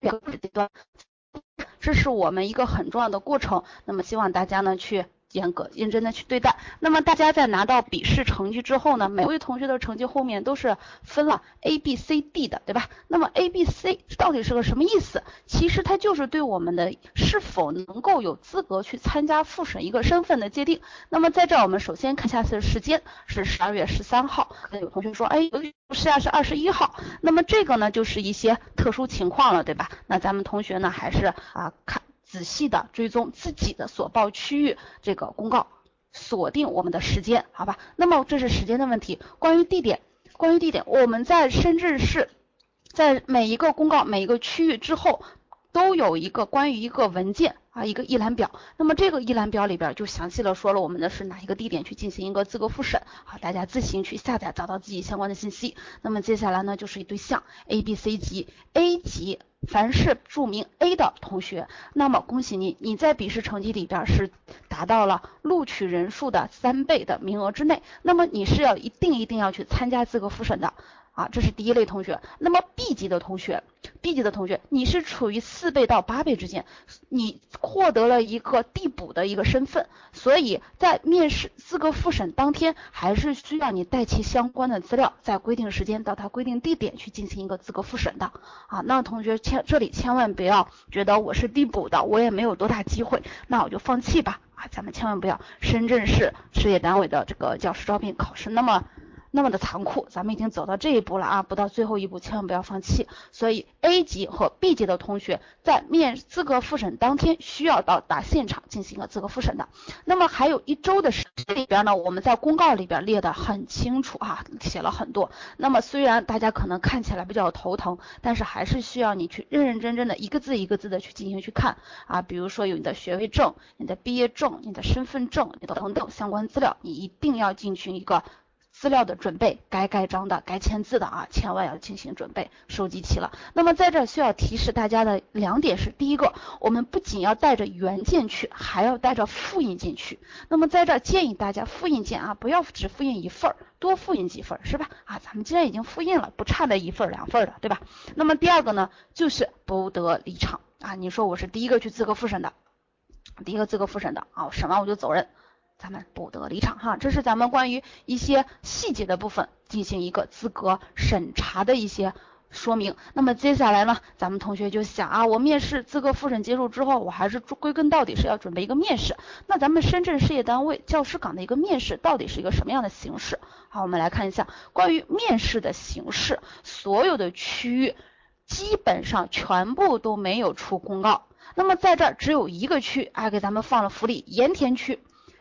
两个阶段，这是我们一个很重要的过程。那么希望大家呢去。严格认真的去对待。那么大家在拿到笔试成绩之后呢，每位同学的成绩后面都是分了 A、B、C、D 的，对吧？那么 A、B、C 到底是个什么意思？其实它就是对我们的是否能够有资格去参加复审一个身份的界定。那么在这儿我们首先看下次的时间是十二月十三号。那有同学说，哎，不是啊，是二十一号。那么这个呢就是一些特殊情况了，对吧？那咱们同学呢还是啊看。仔细的追踪自己的所报区域这个公告，锁定我们的时间，好吧？那么这是时间的问题。关于地点，关于地点，我们在深圳市，在每一个公告每一个区域之后，都有一个关于一个文件。啊，一个一览表，那么这个一览表里边就详细的说了我们的是哪一个地点去进行一个资格复审，好，大家自行去下载找到自己相关的信息。那么接下来呢，就是一对象 A、B、C 级，A 级凡是注明 A 的同学，那么恭喜你，你在笔试成绩里边是达到了录取人数的三倍的名额之内，那么你是要一定一定要去参加资格复审的。啊，这是第一类同学。那么 B 级的同学，B 级的同学，你是处于四倍到八倍之间，你获得了一个递补的一个身份，所以在面试资格复审当天，还是需要你带齐相关的资料，在规定时间到他规定地点去进行一个资格复审的。啊，那同学千这里千万不要觉得我是递补的，我也没有多大机会，那我就放弃吧。啊，咱们千万不要，深圳市事业单位的这个教师招聘考试那么。那么的残酷，咱们已经走到这一步了啊！不到最后一步，千万不要放弃。所以 A 级和 B 级的同学在面资格复审当天需要到达现场进行一个资格复审的。那么还有一周的时间里边呢，我们在公告里边列的很清楚啊，写了很多。那么虽然大家可能看起来比较头疼，但是还是需要你去认认真真的一个字一个字的去进行去看啊。比如说有你的学位证、你的毕业证、你的身份证等等相关资料，你一定要进行一个。资料的准备，该盖章的、该签字的啊，千万要进行准备，收集齐了。那么在这需要提示大家的两点是：第一个，我们不仅要带着原件去，还要带着复印件去。那么在这建议大家复印件啊，不要只复印一份儿，多复印几份儿，是吧？啊，咱们既然已经复印了，不差那一份儿两份儿的，对吧？那么第二个呢，就是不得离场啊。你说我是第一个去资格复审的，第一个资格复审的啊，审完我就走人。咱们不得离场哈，这是咱们关于一些细节的部分进行一个资格审查的一些说明。那么接下来呢，咱们同学就想啊，我面试资格复审结束之后，我还是归根到底是要准备一个面试。那咱们深圳事业单位教师岗的一个面试到底是一个什么样的形式？好，我们来看一下关于面试的形式，所有的区域基本上全部都没有出公告。那么在这儿只有一个区啊，给咱们放了福利，盐田区。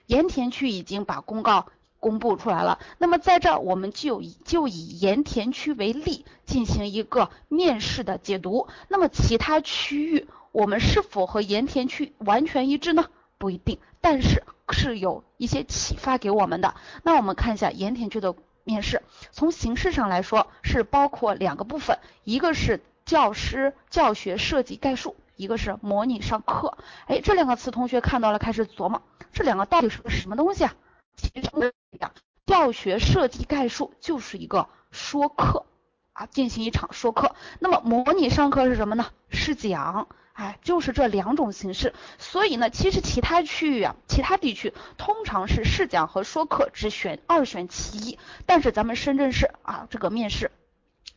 盐田区已经把公告公布出来了，那么在这儿我们就以就以盐田区为例进行一个面试的解读。那么其他区域我们是否和盐田区完全一致呢？不一定，但是是有一些启发给我们的。那我们看一下盐田区的面试，从形式上来说是包括两个部分，一个是教师教学设计概述。一个是模拟上课，哎，这两个词同学看到了，开始琢磨这两个到底是个什么东西啊？其实讲教学设计概述就是一个说课啊，进行一场说课。那么模拟上课是什么呢？试讲，哎，就是这两种形式。所以呢，其实其他区域啊，其他地区通常是试讲和说课只选二选其一，但是咱们深圳市啊，这个面试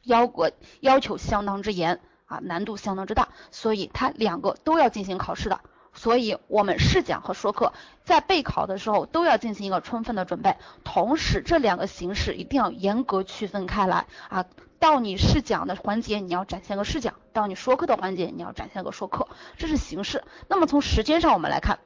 要国要求相当之严。啊，难度相当之大，所以它两个都要进行考试的，所以我们试讲和说课在备考的时候都要进行一个充分的准备，同时这两个形式一定要严格区分开来啊。到你试讲的环节，你要展现个试讲；到你说课的环节，你要展现个说课，这是形式。那么从时间上我们来看，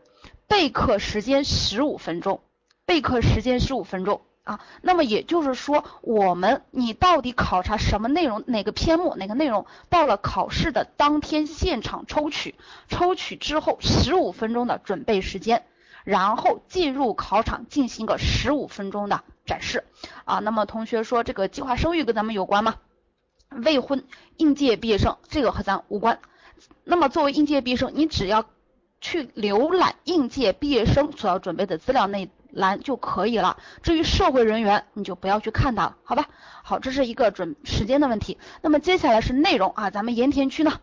备课时间十五分钟，备课时间十五分钟。啊，那么也就是说，我们你到底考察什么内容，哪个篇目，哪个内容，到了考试的当天现场抽取，抽取之后十五分钟的准备时间，然后进入考场进行个十五分钟的展示。啊，那么同学说这个计划生育跟咱们有关吗？未婚应届毕业生这个和咱无关。那么作为应届毕业生，你只要去浏览应届毕业生所要准备的资料内。栏就可以了。至于社会人员，你就不要去看它了，好吧？好，这是一个准时间的问题。那么接下来是内容啊，咱们盐田区呢，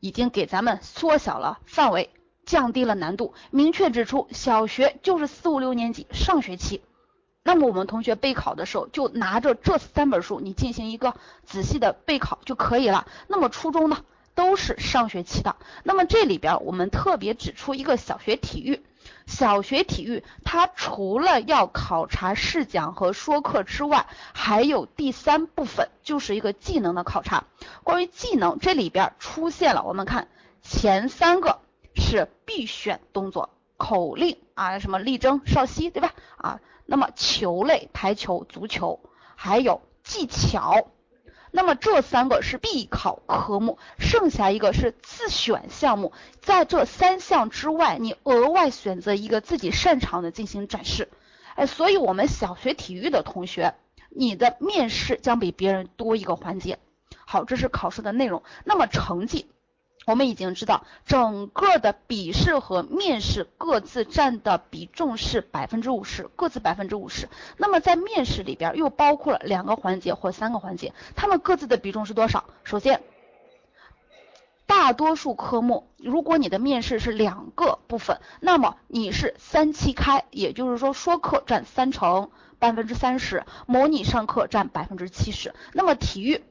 已经给咱们缩小了范围，降低了难度，明确指出小学就是四五六年级上学期。那么我们同学备考的时候，就拿着这三本书，你进行一个仔细的备考就可以了。那么初中呢，都是上学期的。那么这里边我们特别指出一个小学体育，小学体育它除了要考察试讲和说课之外，还有第三部分就是一个技能的考察。关于技能，这里边出现了，我们看前三个是必选动作，口令啊，什么立正、稍息，对吧？啊。那么球类，排球、足球，还有技巧，那么这三个是必考科目，剩下一个是自选项目，在这三项之外，你额外选择一个自己擅长的进行展示。哎，所以我们小学体育的同学，你的面试将比别人多一个环节。好，这是考试的内容。那么成绩。我们已经知道，整个的笔试和面试各自占的比重是百分之五十，各自百分之五十。那么在面试里边又包括了两个环节或三个环节，它们各自的比重是多少？首先，大多数科目，如果你的面试是两个部分，那么你是三七开，也就是说说课占三成，百分之三十，模拟上课占百分之七十。那么体育，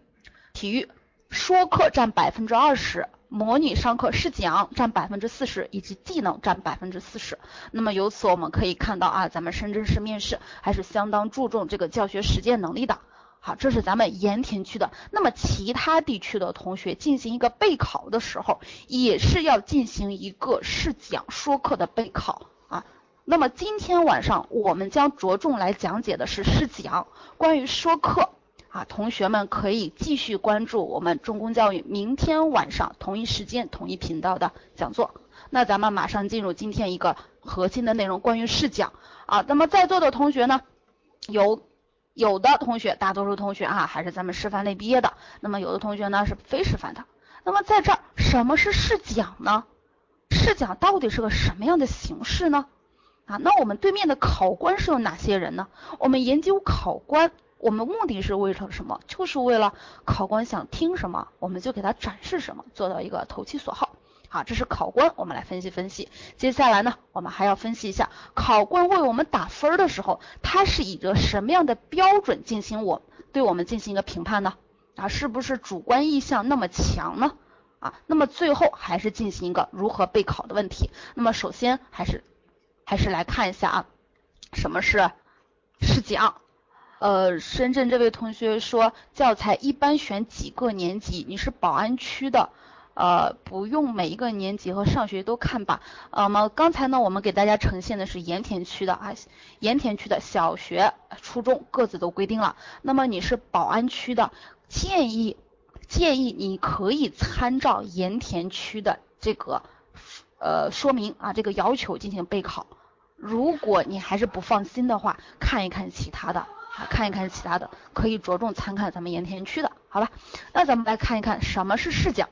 体育说课占百分之二十。模拟上课试讲占百分之四十，以及技能占百分之四十。那么由此我们可以看到啊，咱们深圳市面试还是相当注重这个教学实践能力的。好，这是咱们盐田区的。那么其他地区的同学进行一个备考的时候，也是要进行一个试讲说课的备考啊。那么今天晚上我们将着重来讲解的是试讲，关于说课。啊，同学们可以继续关注我们中公教育明天晚上同一时间同一频道的讲座。那咱们马上进入今天一个核心的内容，关于试讲啊。那么在座的同学呢，有有的同学，大多数同学啊，还是咱们师范类毕业的。那么有的同学呢是非师范的。那么在这儿，什么是试讲呢？试讲到底是个什么样的形式呢？啊，那我们对面的考官是有哪些人呢？我们研究考官。我们目的是为了什么？就是为了考官想听什么，我们就给他展示什么，做到一个投其所好。好，这是考官，我们来分析分析。接下来呢，我们还要分析一下考官为我们打分的时候，他是以着什么样的标准进行我对我们进行一个评判呢？啊，是不是主观意向那么强呢？啊，那么最后还是进行一个如何备考的问题。那么首先还是还是来看一下啊，什么是试讲？呃，深圳这位同学说，教材一般选几个年级？你是宝安区的，呃，不用每一个年级和上学都看吧。呃么刚才呢，我们给大家呈现的是盐田区的啊，盐田区的小学、初中各自都规定了。那么你是宝安区的，建议建议你可以参照盐田区的这个呃说明啊，这个要求进行备考。如果你还是不放心的话，看一看其他的。看一看其他的，可以着重参看咱们盐田区的，好吧？那咱们来看一看什么是试讲。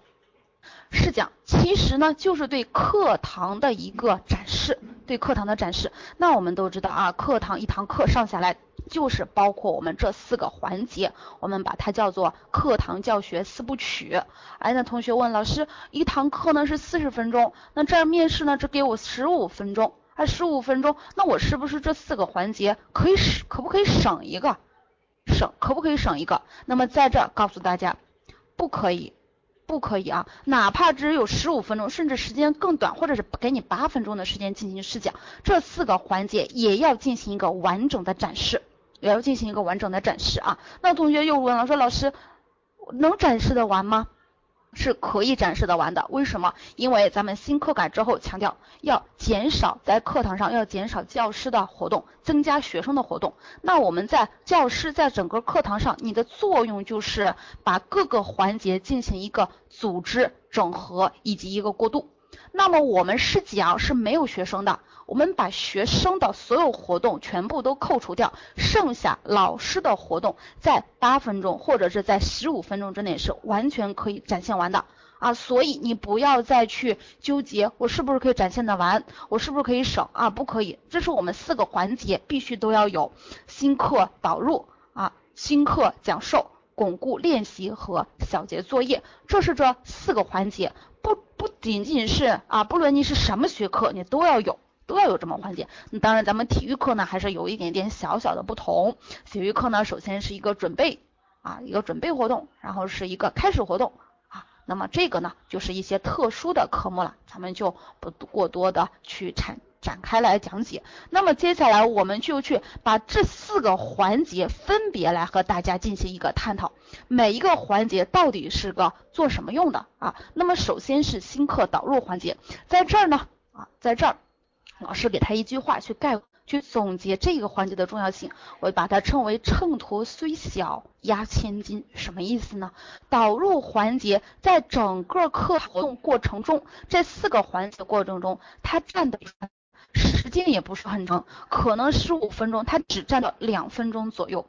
试讲其实呢，就是对课堂的一个展示，对课堂的展示。那我们都知道啊，课堂一堂课上下来，就是包括我们这四个环节，我们把它叫做课堂教学四部曲。哎，那同学问老师，一堂课呢是四十分钟，那这儿面试呢只给我十五分钟。还十五分钟，那我是不是这四个环节可以省？可不可以省一个？省可不可以省一个？那么在这告诉大家，不可以，不可以啊！哪怕只有十五分钟，甚至时间更短，或者是给你八分钟的时间进行试讲，这四个环节也要进行一个完整的展示，也要进行一个完整的展示啊！那同学又问了，说老师能展示的完吗？是可以展示的完的，为什么？因为咱们新课改之后强调要减少在课堂上要减少教师的活动，增加学生的活动。那我们在教师在整个课堂上，你的作用就是把各个环节进行一个组织、整合以及一个过渡。那么我们试讲是没有学生的，我们把学生的所有活动全部都扣除掉，剩下老师的活动在八分钟或者是在十五分钟之内是完全可以展现完的啊，所以你不要再去纠结我是不是可以展现的完，我是不是可以省啊？不可以，这是我们四个环节必须都要有新课导入啊，新课讲授、巩固练习和小结作业，这是这四个环节。不不仅仅是啊，不论你是什么学科，你都要有，都要有这么环节。那当然，咱们体育课呢，还是有一点点小小的不同。体育课呢，首先是一个准备啊，一个准备活动，然后是一个开始活动啊。那么这个呢，就是一些特殊的科目了，咱们就不过多的去阐。展开来讲解，那么接下来我们就去把这四个环节分别来和大家进行一个探讨，每一个环节到底是个做什么用的啊？那么首先是新课导入环节，在这儿呢啊，在这儿老师给他一句话去概去总结这个环节的重要性，我把它称为秤砣虽小压千斤，什么意思呢？导入环节在整个课活动过程中，这四个环节过程中，它占的。时间也不是很长，可能十五分钟，它只占到两分钟左右，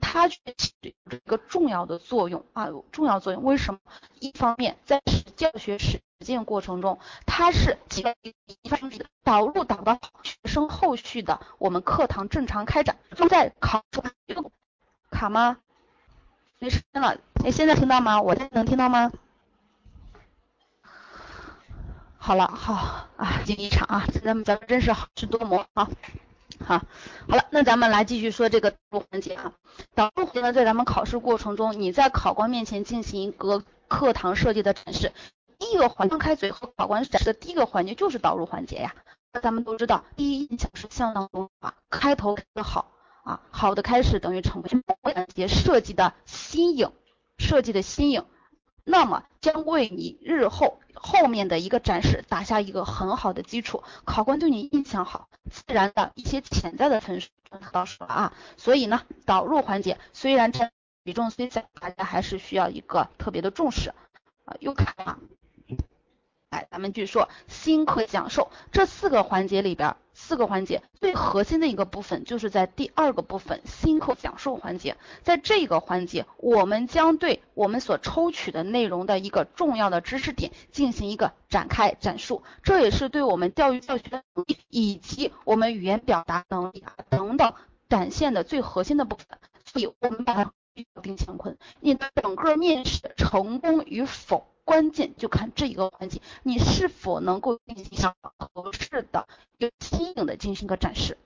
它却起一个重要的作用啊，有重要作用。为什么？一方面在教学实践过程中，它是起到一方面导入导到学生后续的我们课堂正常开展。在考卡吗？没声了，哎，现在听到吗？我这能听到吗？好了，好啊，竞一场啊，咱们咱们真是好事多磨啊，好，好了，那咱们来继续说这个导入环节啊。导入环节呢，在咱们考试过程中，你在考官面前进行一个课堂设计的展示，第一个环张开嘴和考官展示的第一个环节就是导入环节呀。那咱们都知道，第一印象是相当重要，开头的好啊，好的开始等于成为环节设计的新颖，设计的新颖。那么将为你日后后面的一个展示打下一个很好的基础，考官对你印象好，自然的一些潜在的分数就到手了啊。所以呢，导入环节虽然占比重虽小，大家还是需要一个特别的重视啊。又看啊。来，咱们据说新课讲授这四个环节里边，四个环节最核心的一个部分就是在第二个部分新课讲授环节，在这个环节，我们将对我们所抽取的内容的一个重要的知识点进行一个展开讲述，这也是对我们教育教学的能力以及我们语言表达能力啊等等展现的最核心的部分。所以，我们把它定乾坤，你的整个面试成功与否。关键就看这一个环节，你是否能够进行合适的、有新颖的进行一个展示。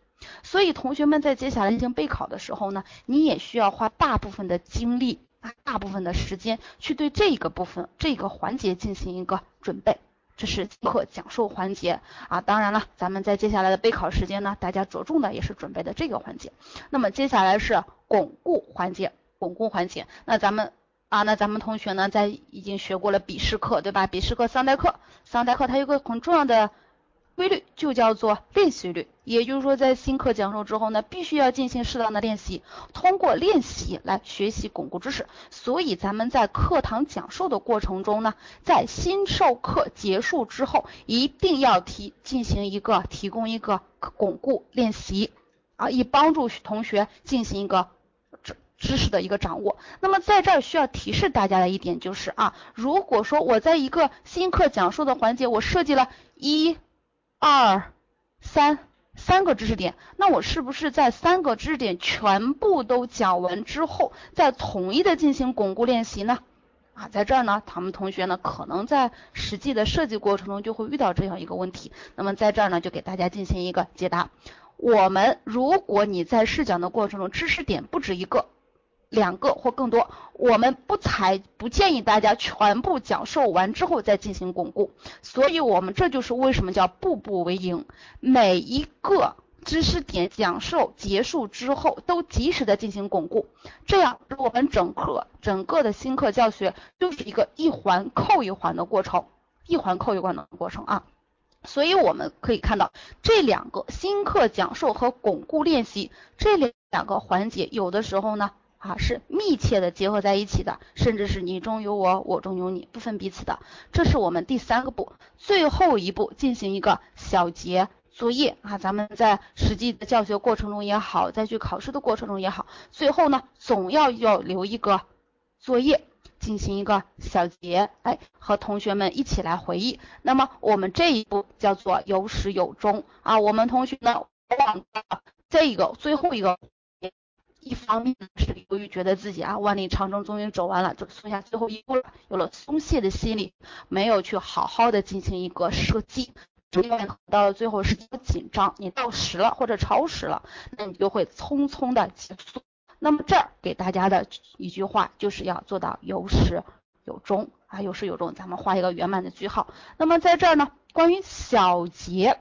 所以同学们在接下来进行备考的时候呢，你也需要花大部分的精力、大部分的时间去对这个部分、这个环节进行一个准备。这是课讲授环节啊。当然了，咱们在接下来的备考时间呢，大家着重的也是准备的这个环节。那么接下来是巩固环节，巩固环节，那咱们。啊，那咱们同学呢，在已经学过了笔试课，对吧？笔试课三代课，三代课它有个很重要的规律，就叫做练习率。也就是说，在新课讲授之后呢，必须要进行适当的练习，通过练习来学习巩固知识。所以咱们在课堂讲授的过程中呢，在新授课结束之后，一定要提进行一个提供一个巩固练习啊，以帮助同学进行一个。知识的一个掌握，那么在这儿需要提示大家的一点就是啊，如果说我在一个新课讲述的环节，我设计了一、二、三三个知识点，那我是不是在三个知识点全部都讲完之后，再统一的进行巩固练习呢？啊，在这儿呢，他们同学呢可能在实际的设计过程中就会遇到这样一个问题，那么在这儿呢就给大家进行一个解答。我们如果你在试讲的过程中，知识点不止一个。两个或更多，我们不采不建议大家全部讲授完之后再进行巩固，所以我们这就是为什么叫步步为营，每一个知识点讲授结束之后都及时的进行巩固，这样我们整课整个的新课教学就是一个一环扣一环的过程，一环扣一环的过程啊，所以我们可以看到这两个新课讲授和巩固练习这两个环节，有的时候呢。啊，是密切的结合在一起的，甚至是你中有我，我中有你，不分彼此的。这是我们第三个步，最后一步进行一个小结作业啊。咱们在实际的教学过程中也好，在去考试的过程中也好，最后呢，总要要留一个作业，进行一个小结，哎，和同学们一起来回忆。那么我们这一步叫做有始有终啊。我们同学呢，往这个最后一个。一方面呢是由于觉得自己啊万里长征终于走完了，就剩下最后一步了，有了松懈的心理，没有去好好的进行一个设计，因为到了最后时间紧张，你到时了或者超时了，那你就会匆匆的结束。那么这儿给大家的一句话就是要做到有始有终啊，有始有终，咱们画一个圆满的句号。那么在这儿呢，关于小结。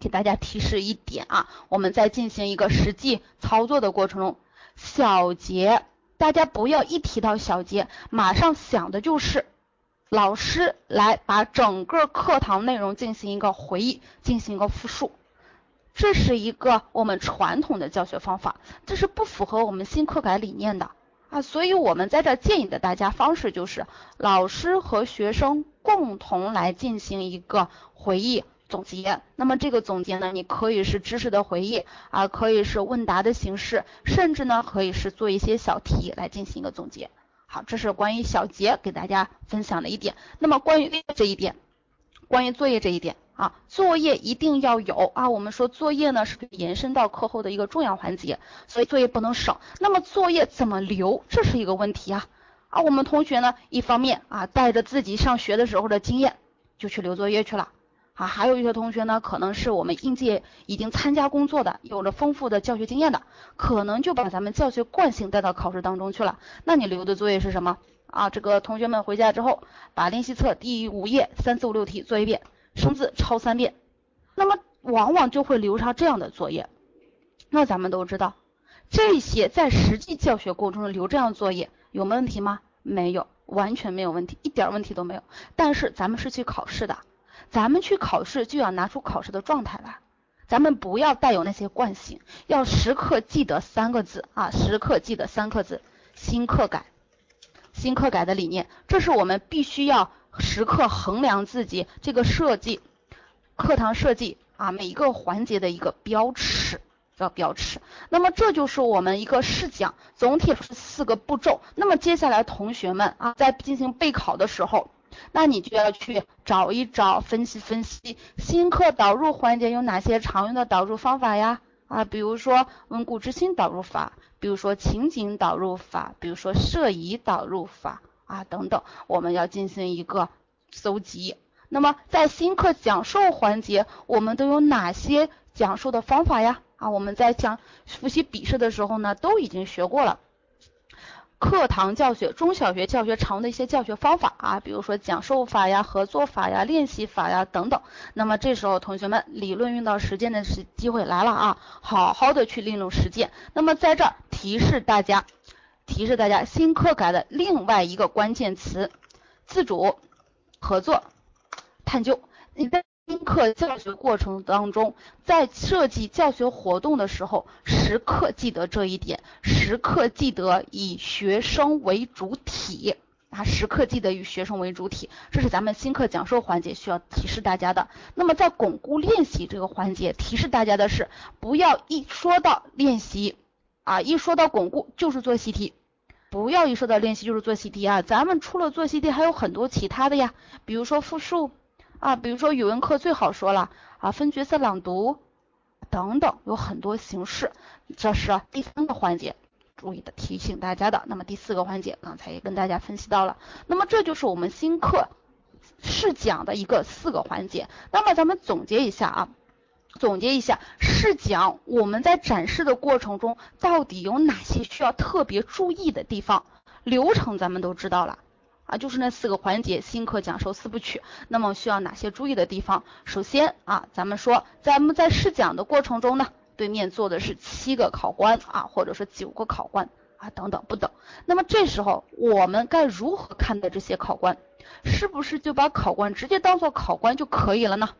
给大家提示一点啊，我们在进行一个实际操作的过程中，小节大家不要一提到小节，马上想的就是老师来把整个课堂内容进行一个回忆，进行一个复述，这是一个我们传统的教学方法，这是不符合我们新课改理念的啊，所以我们在这建议的大家方式就是老师和学生共同来进行一个回忆。总结，那么这个总结呢，你可以是知识的回忆啊，可以是问答的形式，甚至呢可以是做一些小题来进行一个总结。好，这是关于小结给大家分享的一点。那么关于这一点，关于作业这一点啊，作业一定要有啊。我们说作业呢是延伸到课后的一个重要环节，所以作业不能少。那么作业怎么留，这是一个问题啊。啊，我们同学呢，一方面啊带着自己上学的时候的经验，就去留作业去了。啊，还有一些同学呢，可能是我们应届已经参加工作的，有了丰富的教学经验的，可能就把咱们教学惯性带到考试当中去了。那你留的作业是什么啊？这个同学们回家之后，把练习册第五页三四五六题做一遍，生字抄三遍，那么往往就会留下这样的作业。那咱们都知道，这些在实际教学过程中留这样的作业有问题吗？没有，完全没有问题，一点问题都没有。但是咱们是去考试的。咱们去考试就要拿出考试的状态来，咱们不要带有那些惯性，要时刻记得三个字啊，时刻记得三个字，新课改，新课改的理念，这是我们必须要时刻衡量自己这个设计，课堂设计啊每一个环节的一个标尺，叫标尺。那么这就是我们一个试讲，总体是四个步骤。那么接下来同学们啊在进行备考的时候。那你就要去找一找，分析分析新课导入环节有哪些常用的导入方法呀？啊，比如说温故知新导入法，比如说情景导入法，比如说摄疑导入法啊等等，我们要进行一个搜集。那么在新课讲授环节，我们都有哪些讲授的方法呀？啊，我们在讲复习笔试的时候呢，都已经学过了。课堂教学、中小学教学常用的一些教学方法啊，比如说讲授法呀、合作法呀、练习法呀等等。那么这时候同学们理论用到实践的时机会来了啊，好好的去利用实践。那么在这儿提示大家，提示大家新课改的另外一个关键词：自主、合作、探究。你在新课教学过程当中，在设计教学活动的时候，时刻记得这一点，时刻记得以学生为主体啊，时刻记得以学生为主体，这是咱们新课讲授环节需要提示大家的。那么在巩固练习这个环节，提示大家的是，不要一说到练习啊，一说到巩固就是做习题，不要一说到练习就是做习题啊，咱们除了做习题还有很多其他的呀，比如说复述。啊，比如说语文课最好说了啊，分角色朗读等等，有很多形式。这是第三个环节，注意的提醒大家的。那么第四个环节，刚才也跟大家分析到了。那么这就是我们新课试讲的一个四个环节。那么咱们总结一下啊，总结一下试讲，我们在展示的过程中到底有哪些需要特别注意的地方？流程咱们都知道了。啊，就是那四个环节，新课讲授四部曲。那么需要哪些注意的地方？首先啊，咱们说，咱们在试讲的过程中呢，对面坐的是七个考官啊，或者说九个考官啊，等等不等。那么这时候我们该如何看待这些考官？是不是就把考官直接当做考官就可以了呢？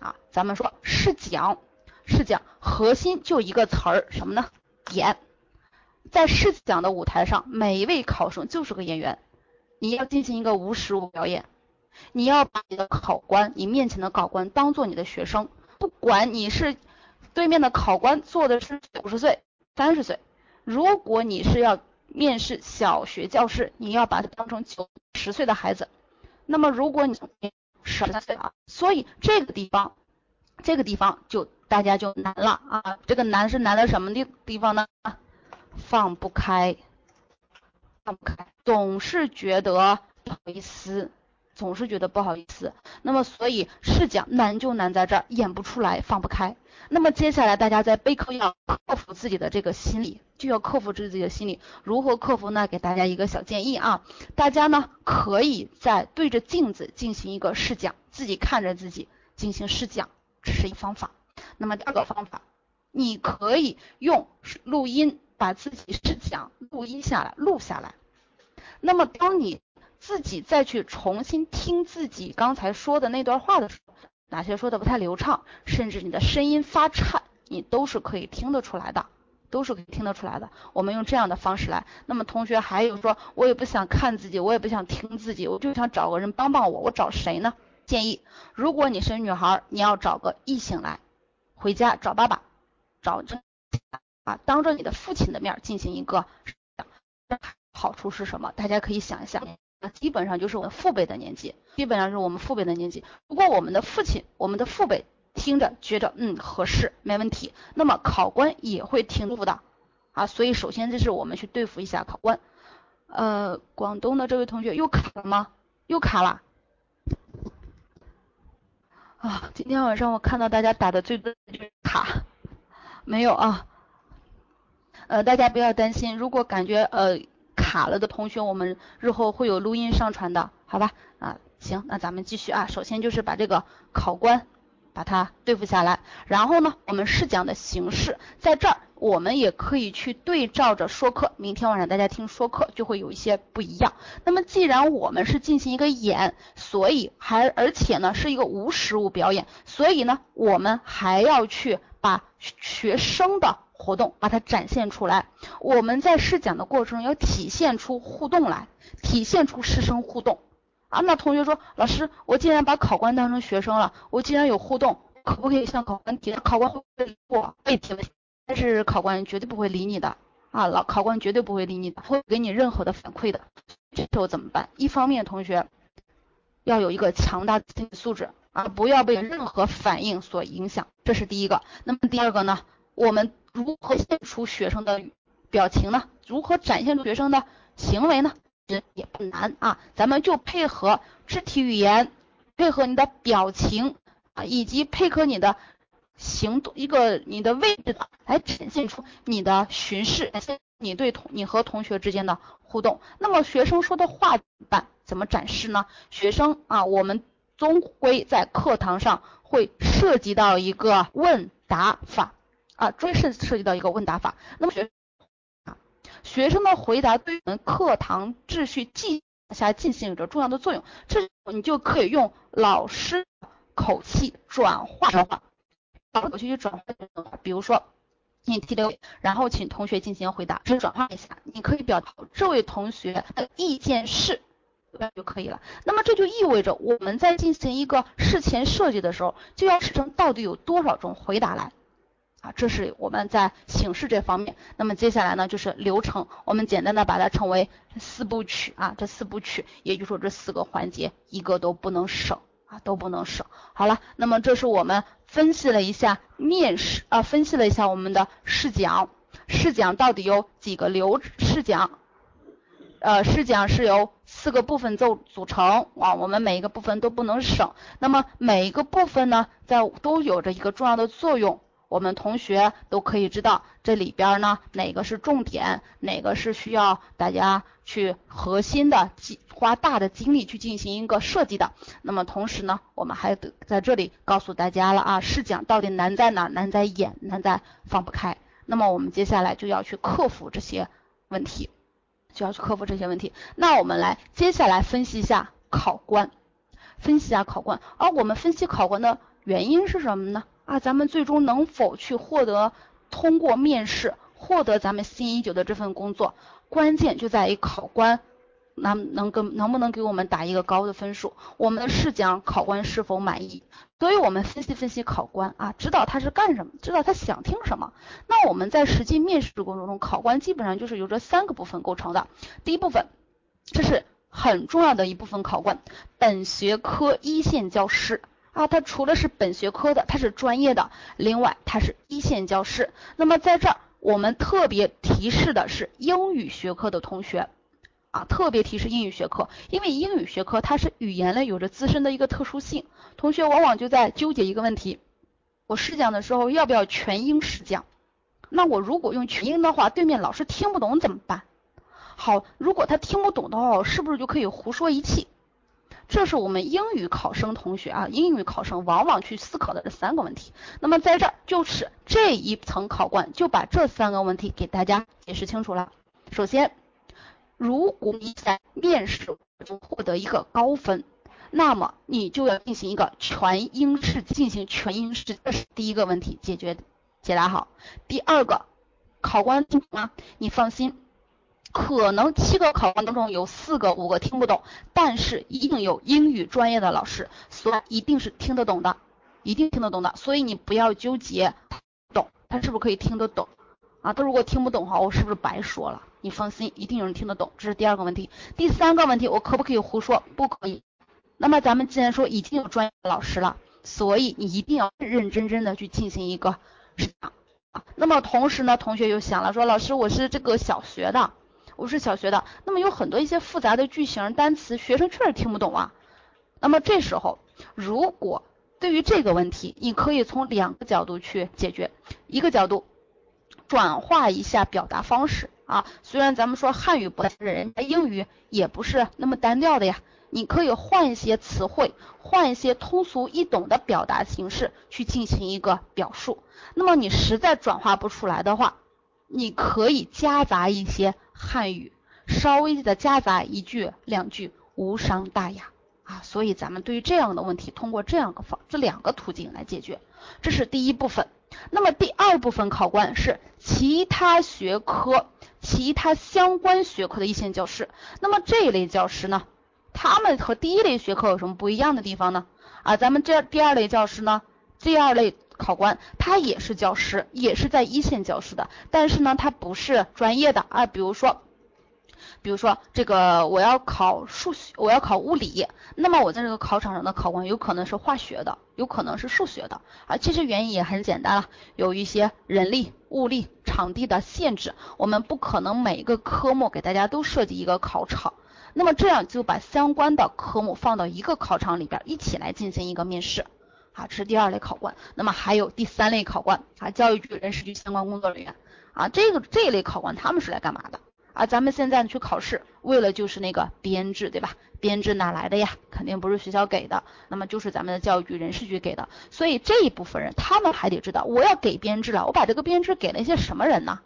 啊，咱们说试讲，试讲核心就一个词儿，什么呢？演。在试讲的舞台上，每一位考生就是个演员。你要进行一个无实物表演，你要把你的考官，你面前的考官当做你的学生，不管你是对面的考官坐的是九十岁、三十岁，如果你是要面试小学教师，你要把他当成九十岁的孩子。那么如果你十三岁啊，所以这个地方，这个地方就大家就难了啊，这个难是难在什么地地方呢？放不开，放不开，总是觉得不好意思，总是觉得不好意思。那么所以试讲难就难在这儿，演不出来，放不开。那么接下来大家在备课要克服自己的这个心理，就要克服自己的心理。如何克服呢？给大家一个小建议啊，大家呢可以在对着镜子进行一个试讲，自己看着自己进行试讲，这是一方法。那么第二个方法，你可以用录音把自己试讲录音下来，录下来。那么当你自己再去重新听自己刚才说的那段话的时候，哪些说的不太流畅，甚至你的声音发颤，你都是可以听得出来的，都是可以听得出来的。我们用这样的方式来。那么同学还有说，我也不想看自己，我也不想听自己，我就想找个人帮帮我，我找谁呢？建议，如果你是女孩，你要找个异性来，回家找爸爸，找这啊，当着你的父亲的面进行一个好处是什么？大家可以想一想。那基本上就是我们父辈的年纪，基本上是我们父辈的年纪。如果我们的父亲、我们的父辈听着觉得嗯合适，没问题，那么考官也会听服的啊。所以首先这是我们去对付一下考官。呃，广东的这位同学又卡了吗？又卡了啊！今天晚上我看到大家打的最多的就是卡，没有啊。呃，大家不要担心，如果感觉呃。卡了的同学，我们日后会有录音上传的，好吧？啊，行，那咱们继续啊。首先就是把这个考官把它对付下来，然后呢，我们试讲的形式在这儿，我们也可以去对照着说课。明天晚上大家听说课就会有一些不一样。那么既然我们是进行一个演，所以还而且呢是一个无实物表演，所以呢我们还要去把学生的。活动把它展现出来，我们在试讲的过程中要体现出互动来，体现出师生互动啊。那同学说，老师，我既然把考官当成学生了，我既然有互动，可不可以向考官提？考官会理我，可以提问，但是考官绝对不会理你的啊，老考官绝对不会理你的，不会给你任何的反馈的。这时候怎么办？一方面，同学要有一个强大的心理素质啊，不要被任何反应所影响，这是第一个。那么第二个呢？我们如何现出学生的表情呢？如何展现出学生的行为呢？这也不难啊，咱们就配合肢体语言，配合你的表情啊，以及配合你的行动一个你的位置的，来展现出你的巡视，展现你对同你和同学之间的互动。那么学生说的话怎么办？怎么展示呢？学生啊，我们终归在课堂上会涉及到一个问答法。啊，专涉涉及到一个问答法，那么学啊学生的回答对我们课堂秩序进下进行着重要的作用，这你就可以用老师口气转化的话，口气去转化，比如说你提的，然后请同学进行回答，只转化一下，你可以表达这位同学的意见是，就可以了。那么这就意味着我们在进行一个事前设计的时候，就要试成到底有多少种回答来。啊，这是我们在形式这方面。那么接下来呢，就是流程，我们简单的把它称为四部曲啊。这四部曲，也就是说这四个环节一个都不能省啊，都不能省。好了，那么这是我们分析了一下面试啊，分析了一下我们的试讲。试讲到底有几个流？试讲，呃，试讲是由四个部分组组成啊，我们每一个部分都不能省。那么每一个部分呢，在都有着一个重要的作用。我们同学都可以知道这里边呢哪个是重点，哪个是需要大家去核心的花大的精力去进行一个设计的。那么同时呢，我们还得在这里告诉大家了啊，试讲到底难在哪？难在演，难在放不开。那么我们接下来就要去克服这些问题，就要去克服这些问题。那我们来接下来分析一下考官，分析一下考官。而我们分析考官的原因是什么呢？啊，咱们最终能否去获得通过面试，获得咱们心仪的这份工作，关键就在于考官能能跟能不能给我们打一个高的分数，我们的试讲考官是否满意。所以我们分析分析考官啊，知道他是干什么，知道他想听什么。那我们在实际面试的过程中，考官基本上就是由这三个部分构成的。第一部分，这是很重要的一部分考官，本学科一线教师。啊，他除了是本学科的，他是专业的，另外他是一线教师。那么在这儿，我们特别提示的是英语学科的同学啊，特别提示英语学科，因为英语学科它是语言类有着自身的一个特殊性，同学往往就在纠结一个问题：我试讲的时候要不要全英试讲？那我如果用全英的话，对面老师听不懂怎么办？好，如果他听不懂的话，我是不是就可以胡说一气？这是我们英语考生同学啊，英语考生往往去思考的这三个问题。那么在这儿就是这一层考官就把这三个问题给大家解释清楚了。首先，如果你在面试中获得一个高分，那么你就要进行一个全英式，进行全英式，这是第一个问题解决解答好。第二个，考官听懂吗？你放心。可能七个考官当中有四个、五个听不懂，但是一定有英语专业的老师，所以一定是听得懂的，一定听得懂的。所以你不要纠结懂他是不是可以听得懂啊？他如果听不懂的话，我是不是白说了？你放心，一定有人听得懂。这是第二个问题。第三个问题，我可不可以胡说？不可以。那么咱们既然说已经有专业的老师了，所以你一定要认认真真的去进行一个试讲啊。那么同时呢，同学又想了说，老师我是这个小学的。我是小学的，那么有很多一些复杂的句型、单词，学生确实听不懂啊。那么这时候，如果对于这个问题，你可以从两个角度去解决。一个角度，转化一下表达方式啊。虽然咱们说汉语不单人，英语也不是那么单调的呀。你可以换一些词汇，换一些通俗易懂的表达形式去进行一个表述。那么你实在转化不出来的话，你可以夹杂一些。汉语稍微的夹杂一句两句无伤大雅啊，所以咱们对于这样的问题，通过这样个方这两个途径来解决，这是第一部分。那么第二部分考官是其他学科、其他相关学科的一线教师。那么这一类教师呢，他们和第一类学科有什么不一样的地方呢？啊，咱们这第二类教师呢，第二类。考官他也是教师，也是在一线教师的，但是呢，他不是专业的啊。比如说，比如说这个我要考数学，我要考物理，那么我在这个考场上的考官有可能是化学的，有可能是数学的啊。其实原因也很简单了，有一些人力、物力、场地的限制，我们不可能每一个科目给大家都设计一个考场，那么这样就把相关的科目放到一个考场里边一起来进行一个面试。啊，这是第二类考官，那么还有第三类考官啊，教育局人事局相关工作人员啊，这个这一类考官他们是来干嘛的？啊，咱们现在去考试，为了就是那个编制，对吧？编制哪来的呀？肯定不是学校给的，那么就是咱们的教育局人事局给的，所以这一部分人他们还得知道，我要给编制了，我把这个编制给了一些什么人呢？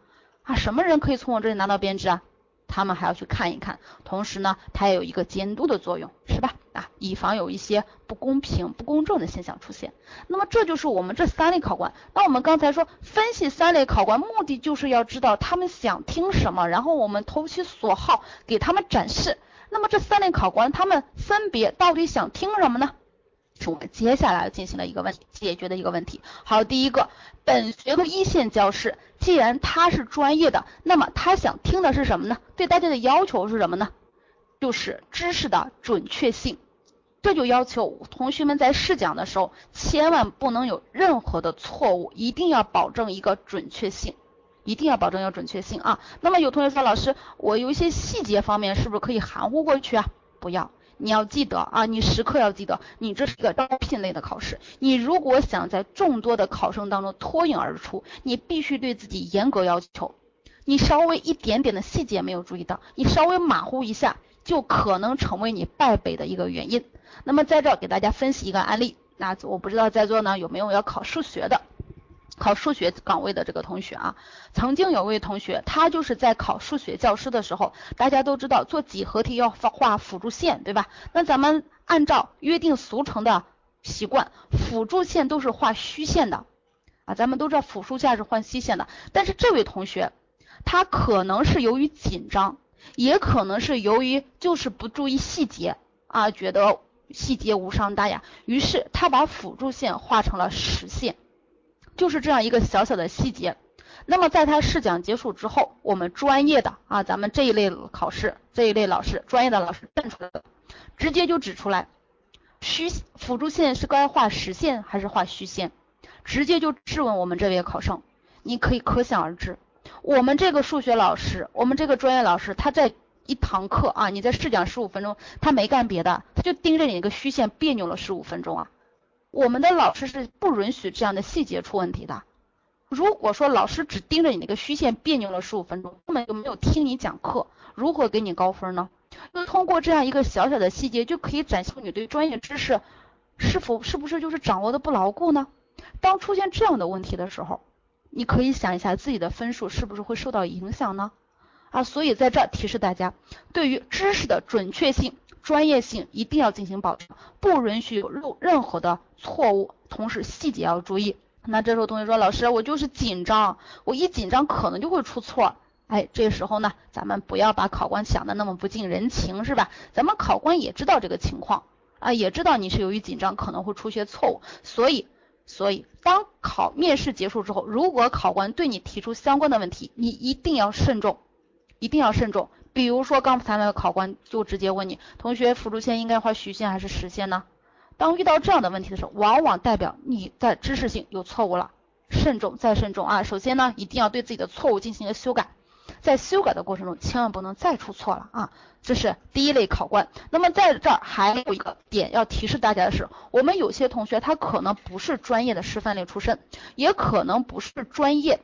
啊，什么人可以从我这里拿到编制啊？他们还要去看一看，同时呢，它也有一个监督的作用，是吧？啊，以防有一些不公平、不公正的现象出现。那么这就是我们这三类考官。那我们刚才说分析三类考官，目的就是要知道他们想听什么，然后我们投其所好给他们展示。那么这三类考官他们分别到底想听什么呢？是我们接下来要进行了一个问题解决的一个问题。好，第一个，本学科一线教师，既然他是专业的，那么他想听的是什么呢？对大家的要求是什么呢？就是知识的准确性。这就要求同学们在试讲的时候，千万不能有任何的错误，一定要保证一个准确性，一定要保证一个准确性啊。那么有同学说，老师，我有一些细节方面是不是可以含糊过去啊？不要。你要记得啊，你时刻要记得，你这是一个招聘类的考试。你如果想在众多的考生当中脱颖而出，你必须对自己严格要求。你稍微一点点的细节没有注意到，你稍微马虎一下，就可能成为你败北的一个原因。那么在这给大家分析一个案例，那我不知道在座呢有没有要考数学的。考数学岗位的这个同学啊，曾经有位同学，他就是在考数学教师的时候，大家都知道做几何题要画辅助线，对吧？那咱们按照约定俗成的习惯，辅助线都是画虚线的啊，咱们都知道辅助线是画虚线的。但是这位同学，他可能是由于紧张，也可能是由于就是不注意细节啊，觉得细节无伤大雅，于是他把辅助线画成了实线。就是这样一个小小的细节，那么在他试讲结束之后，我们专业的啊，咱们这一类考试这一类老师，专业的老师站出来了，直接就指出来，虚辅助线是该画实线还是画虚线，直接就质问我们这位考生，你可以可想而知，我们这个数学老师，我们这个专业老师，他在一堂课啊，你在试讲十五分钟，他没干别的，他就盯着你那个虚线别扭了十五分钟啊。我们的老师是不允许这样的细节出问题的。如果说老师只盯着你那个虚线别扭了十五分钟，根本就没有听你讲课，如何给你高分呢？就通过这样一个小小的细节，就可以展现你对专业知识是否是不是就是掌握的不牢固呢？当出现这样的问题的时候，你可以想一下自己的分数是不是会受到影响呢？啊，所以在这提示大家，对于知识的准确性、专业性一定要进行保证，不允许有任任何的错误，同时细节要注意。那这时候同学说，老师我就是紧张，我一紧张可能就会出错。哎，这时候呢，咱们不要把考官想的那么不近人情，是吧？咱们考官也知道这个情况啊，也知道你是由于紧张可能会出些错误，所以，所以当考面试结束之后，如果考官对你提出相关的问题，你一定要慎重，一定要慎重。比如说刚才那个考官就直接问你，同学辅助线应该画虚线还是实线呢？当遇到这样的问题的时候，往往代表你在知识性有错误了，慎重再慎重啊！首先呢，一定要对自己的错误进行一个修改。在修改的过程中，千万不能再出错了啊！这是第一类考官。那么在这儿还有一个点要提示大家的是，我们有些同学他可能不是专业的师范类出身，也可能不是专业。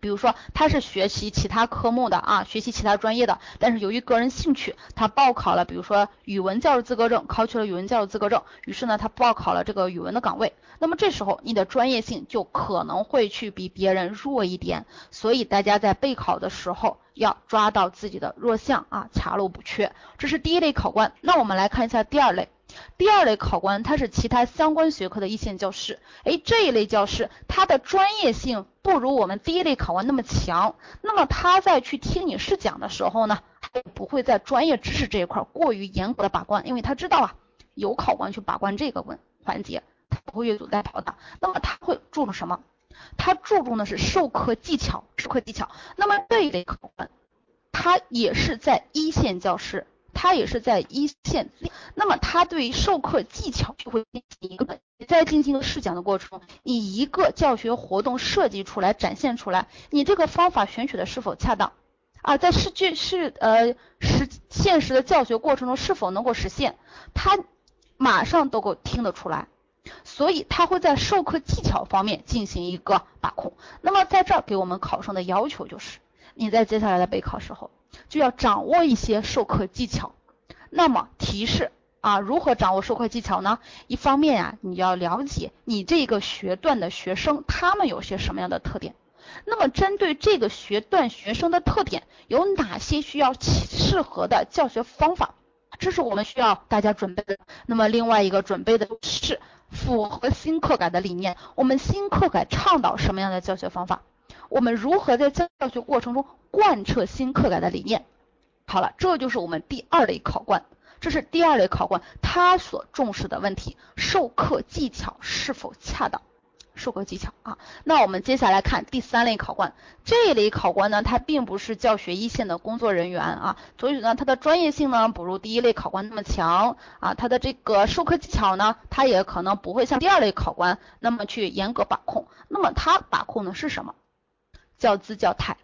比如说他是学习其他科目的啊，学习其他专业的，但是由于个人兴趣，他报考了，比如说语文教师资格证，考取了语文教师资格证，于是呢，他报考了这个语文的岗位。那么这时候你的专业性就可能会去比别人弱一点，所以大家在备考的时候要抓到自己的弱项啊，查漏补缺。这是第一类考官。那我们来看一下第二类。第二类考官，他是其他相关学科的一线教师。哎，这一类教师，他的专业性不如我们第一类考官那么强。那么他在去听你试讲的时候呢，他也不会在专业知识这一块过于严格的把关，因为他知道啊，有考官去把关这个问环节，他不会越俎代庖的。那么他会注重什么？他注重的是授课技巧，授课技巧。那么这一类考官，他也是在一线教师。他也是在一线，那么他对授课技巧就会进行一个，在进行试讲的过程中，你一个教学活动设计出来、展现出来，你这个方法选取的是否恰当啊？在实际是呃实现实的教学过程中是否能够实现，他马上都够听得出来，所以他会在授课技巧方面进行一个把控。那么在这儿给我们考生的要求就是，你在接下来的备考时候。就要掌握一些授课技巧。那么提示啊，如何掌握授课技巧呢？一方面啊，你要了解你这个学段的学生他们有些什么样的特点。那么针对这个学段学生的特点，有哪些需要适合的教学方法？这是我们需要大家准备的。那么另外一个准备的是符合新课改的理念。我们新课改倡导什么样的教学方法？我们如何在教学过程中贯彻新课改的理念？好了，这就是我们第二类考官，这是第二类考官他所重视的问题：授课技巧是否恰当？授课技巧啊。那我们接下来看第三类考官，这一类考官呢，他并不是教学一线的工作人员啊，所以呢，他的专业性呢不如第一类考官那么强啊，他的这个授课技巧呢，他也可能不会像第二类考官那么去严格把控。那么他把控的是什么？教资教态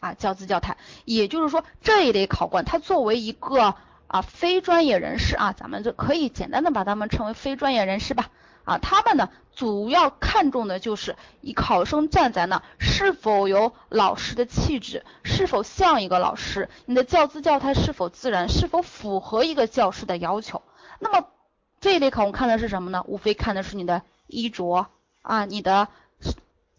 啊，教资教态，也就是说这一类考官，他作为一个啊非专业人士啊，咱们就可以简单的把他们称为非专业人士吧啊，他们呢主要看重的就是以考生站在那是否有老师的气质，是否像一个老师，你的教资教态是否自然，是否符合一个教师的要求。那么这一类考官看的是什么呢？无非看的是你的衣着啊，你的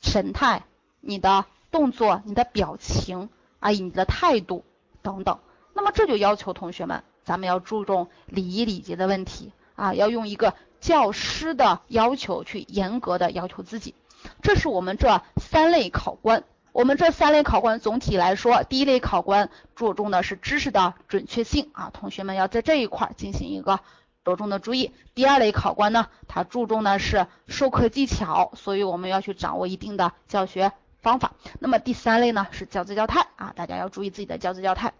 神态，你的。动作、你的表情啊，你的态度等等，那么这就要求同学们，咱们要注重礼仪礼节的问题啊，要用一个教师的要求去严格的要求自己。这是我们这三类考官。我们这三类考官总体来说，第一类考官注重的是知识的准确性啊，同学们要在这一块进行一个着重的注意。第二类考官呢，他注重的是授课技巧，所以我们要去掌握一定的教学。方法，那么第三类呢是教资教态啊，大家要注意自己的教资教态，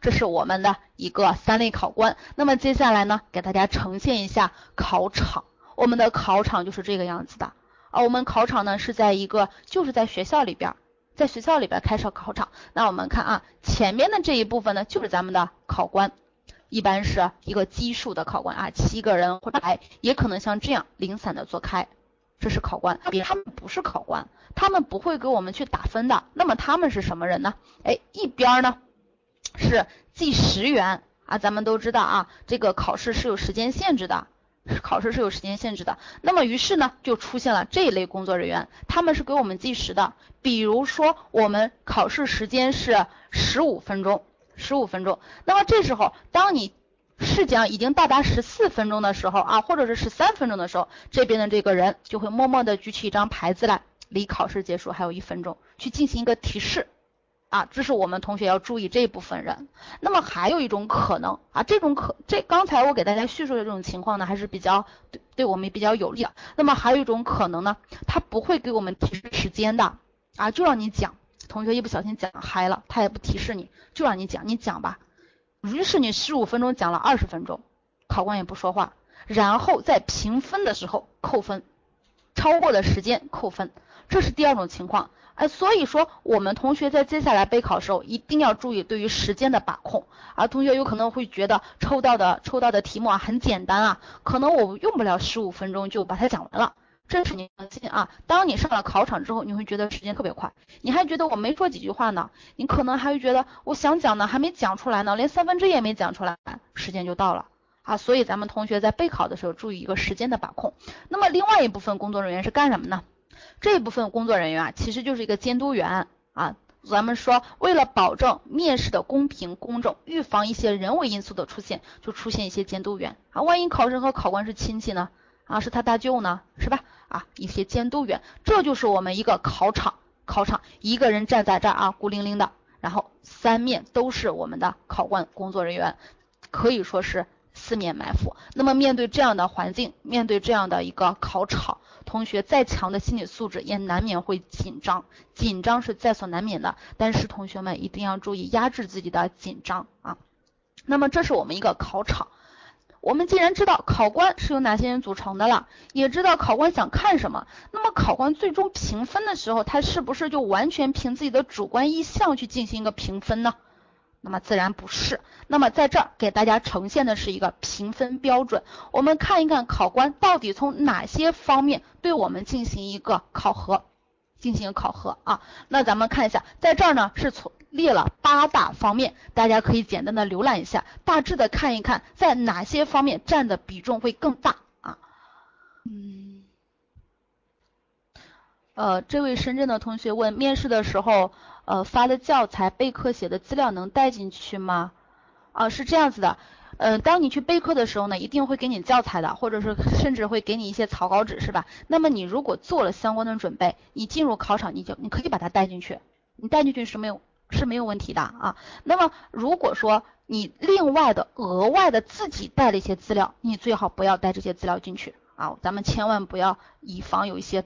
这是我们的一个三类考官。那么接下来呢，给大家呈现一下考场，我们的考场就是这个样子的啊。我们考场呢是在一个就是在学校里边，在学校里边开设考场。那我们看啊，前面的这一部分呢，就是咱们的考官，一般是一个奇数的考官啊，七个人或者来，也可能像这样零散的坐开，这是考官。别他们不是考官，他们不会给我们去打分的。那么他们是什么人呢？哎，一边呢是计时员啊，咱们都知道啊，这个考试是有时间限制的。考试是有时间限制的，那么于是呢，就出现了这一类工作人员，他们是给我们计时的。比如说，我们考试时间是十五分钟，十五分钟。那么这时候，当你试讲已经到达十四分钟的时候啊，或者是十三分钟的时候，这边的这个人就会默默的举起一张牌子来，离考试结束还有一分钟，去进行一个提示。啊，这是我们同学要注意这部分人。那么还有一种可能啊，这种可这刚才我给大家叙述的这种情况呢，还是比较对对我们比较有利的。那么还有一种可能呢，他不会给我们提示时间的啊，就让你讲。同学一不小心讲嗨了，他也不提示你，就让你讲，你讲吧。于是你十五分钟讲了二十分钟，考官也不说话，然后在评分的时候扣分，超过的时间扣分，这是第二种情况。哎，所以说我们同学在接下来备考的时候一定要注意对于时间的把控。而同学有可能会觉得抽到的抽到的题目啊很简单啊，可能我用不了十五分钟就把它讲完了。这是你放心啊，当你上了考场之后，你会觉得时间特别快，你还觉得我没说几句话呢，你可能还会觉得我想讲呢还没讲出来呢，连三分之一也没讲出来，时间就到了啊。所以咱们同学在备考的时候注意一个时间的把控。那么另外一部分工作人员是干什么呢？这一部分工作人员啊，其实就是一个监督员啊。咱们说，为了保证面试的公平公正，预防一些人为因素的出现，就出现一些监督员啊。万一考生和考官是亲戚呢？啊，是他大舅呢，是吧？啊，一些监督员，这就是我们一个考场。考场一个人站在这儿啊，孤零零的，然后三面都是我们的考官工作人员，可以说是四面埋伏。那么面对这样的环境，面对这样的一个考场。同学再强的心理素质也难免会紧张，紧张是在所难免的。但是同学们一定要注意压制自己的紧张啊。那么这是我们一个考场，我们既然知道考官是由哪些人组成的了，也知道考官想看什么，那么考官最终评分的时候，他是不是就完全凭自己的主观意向去进行一个评分呢？那么自然不是。那么在这儿给大家呈现的是一个评分标准，我们看一看考官到底从哪些方面对我们进行一个考核，进行考核啊。那咱们看一下，在这儿呢是从列了八大方面，大家可以简单的浏览一下，大致的看一看在哪些方面占的比重会更大啊。嗯，呃，这位深圳的同学问，面试的时候。呃，发的教材、备课写的资料能带进去吗？啊，是这样子的，呃，当你去备课的时候呢，一定会给你教材的，或者是甚至会给你一些草稿纸，是吧？那么你如果做了相关的准备，你进入考场，你就你可以把它带进去，你带进去是没有是没有问题的啊。那么如果说你另外的额外的自己带了一些资料，你最好不要带这些资料进去啊，咱们千万不要以防有一些。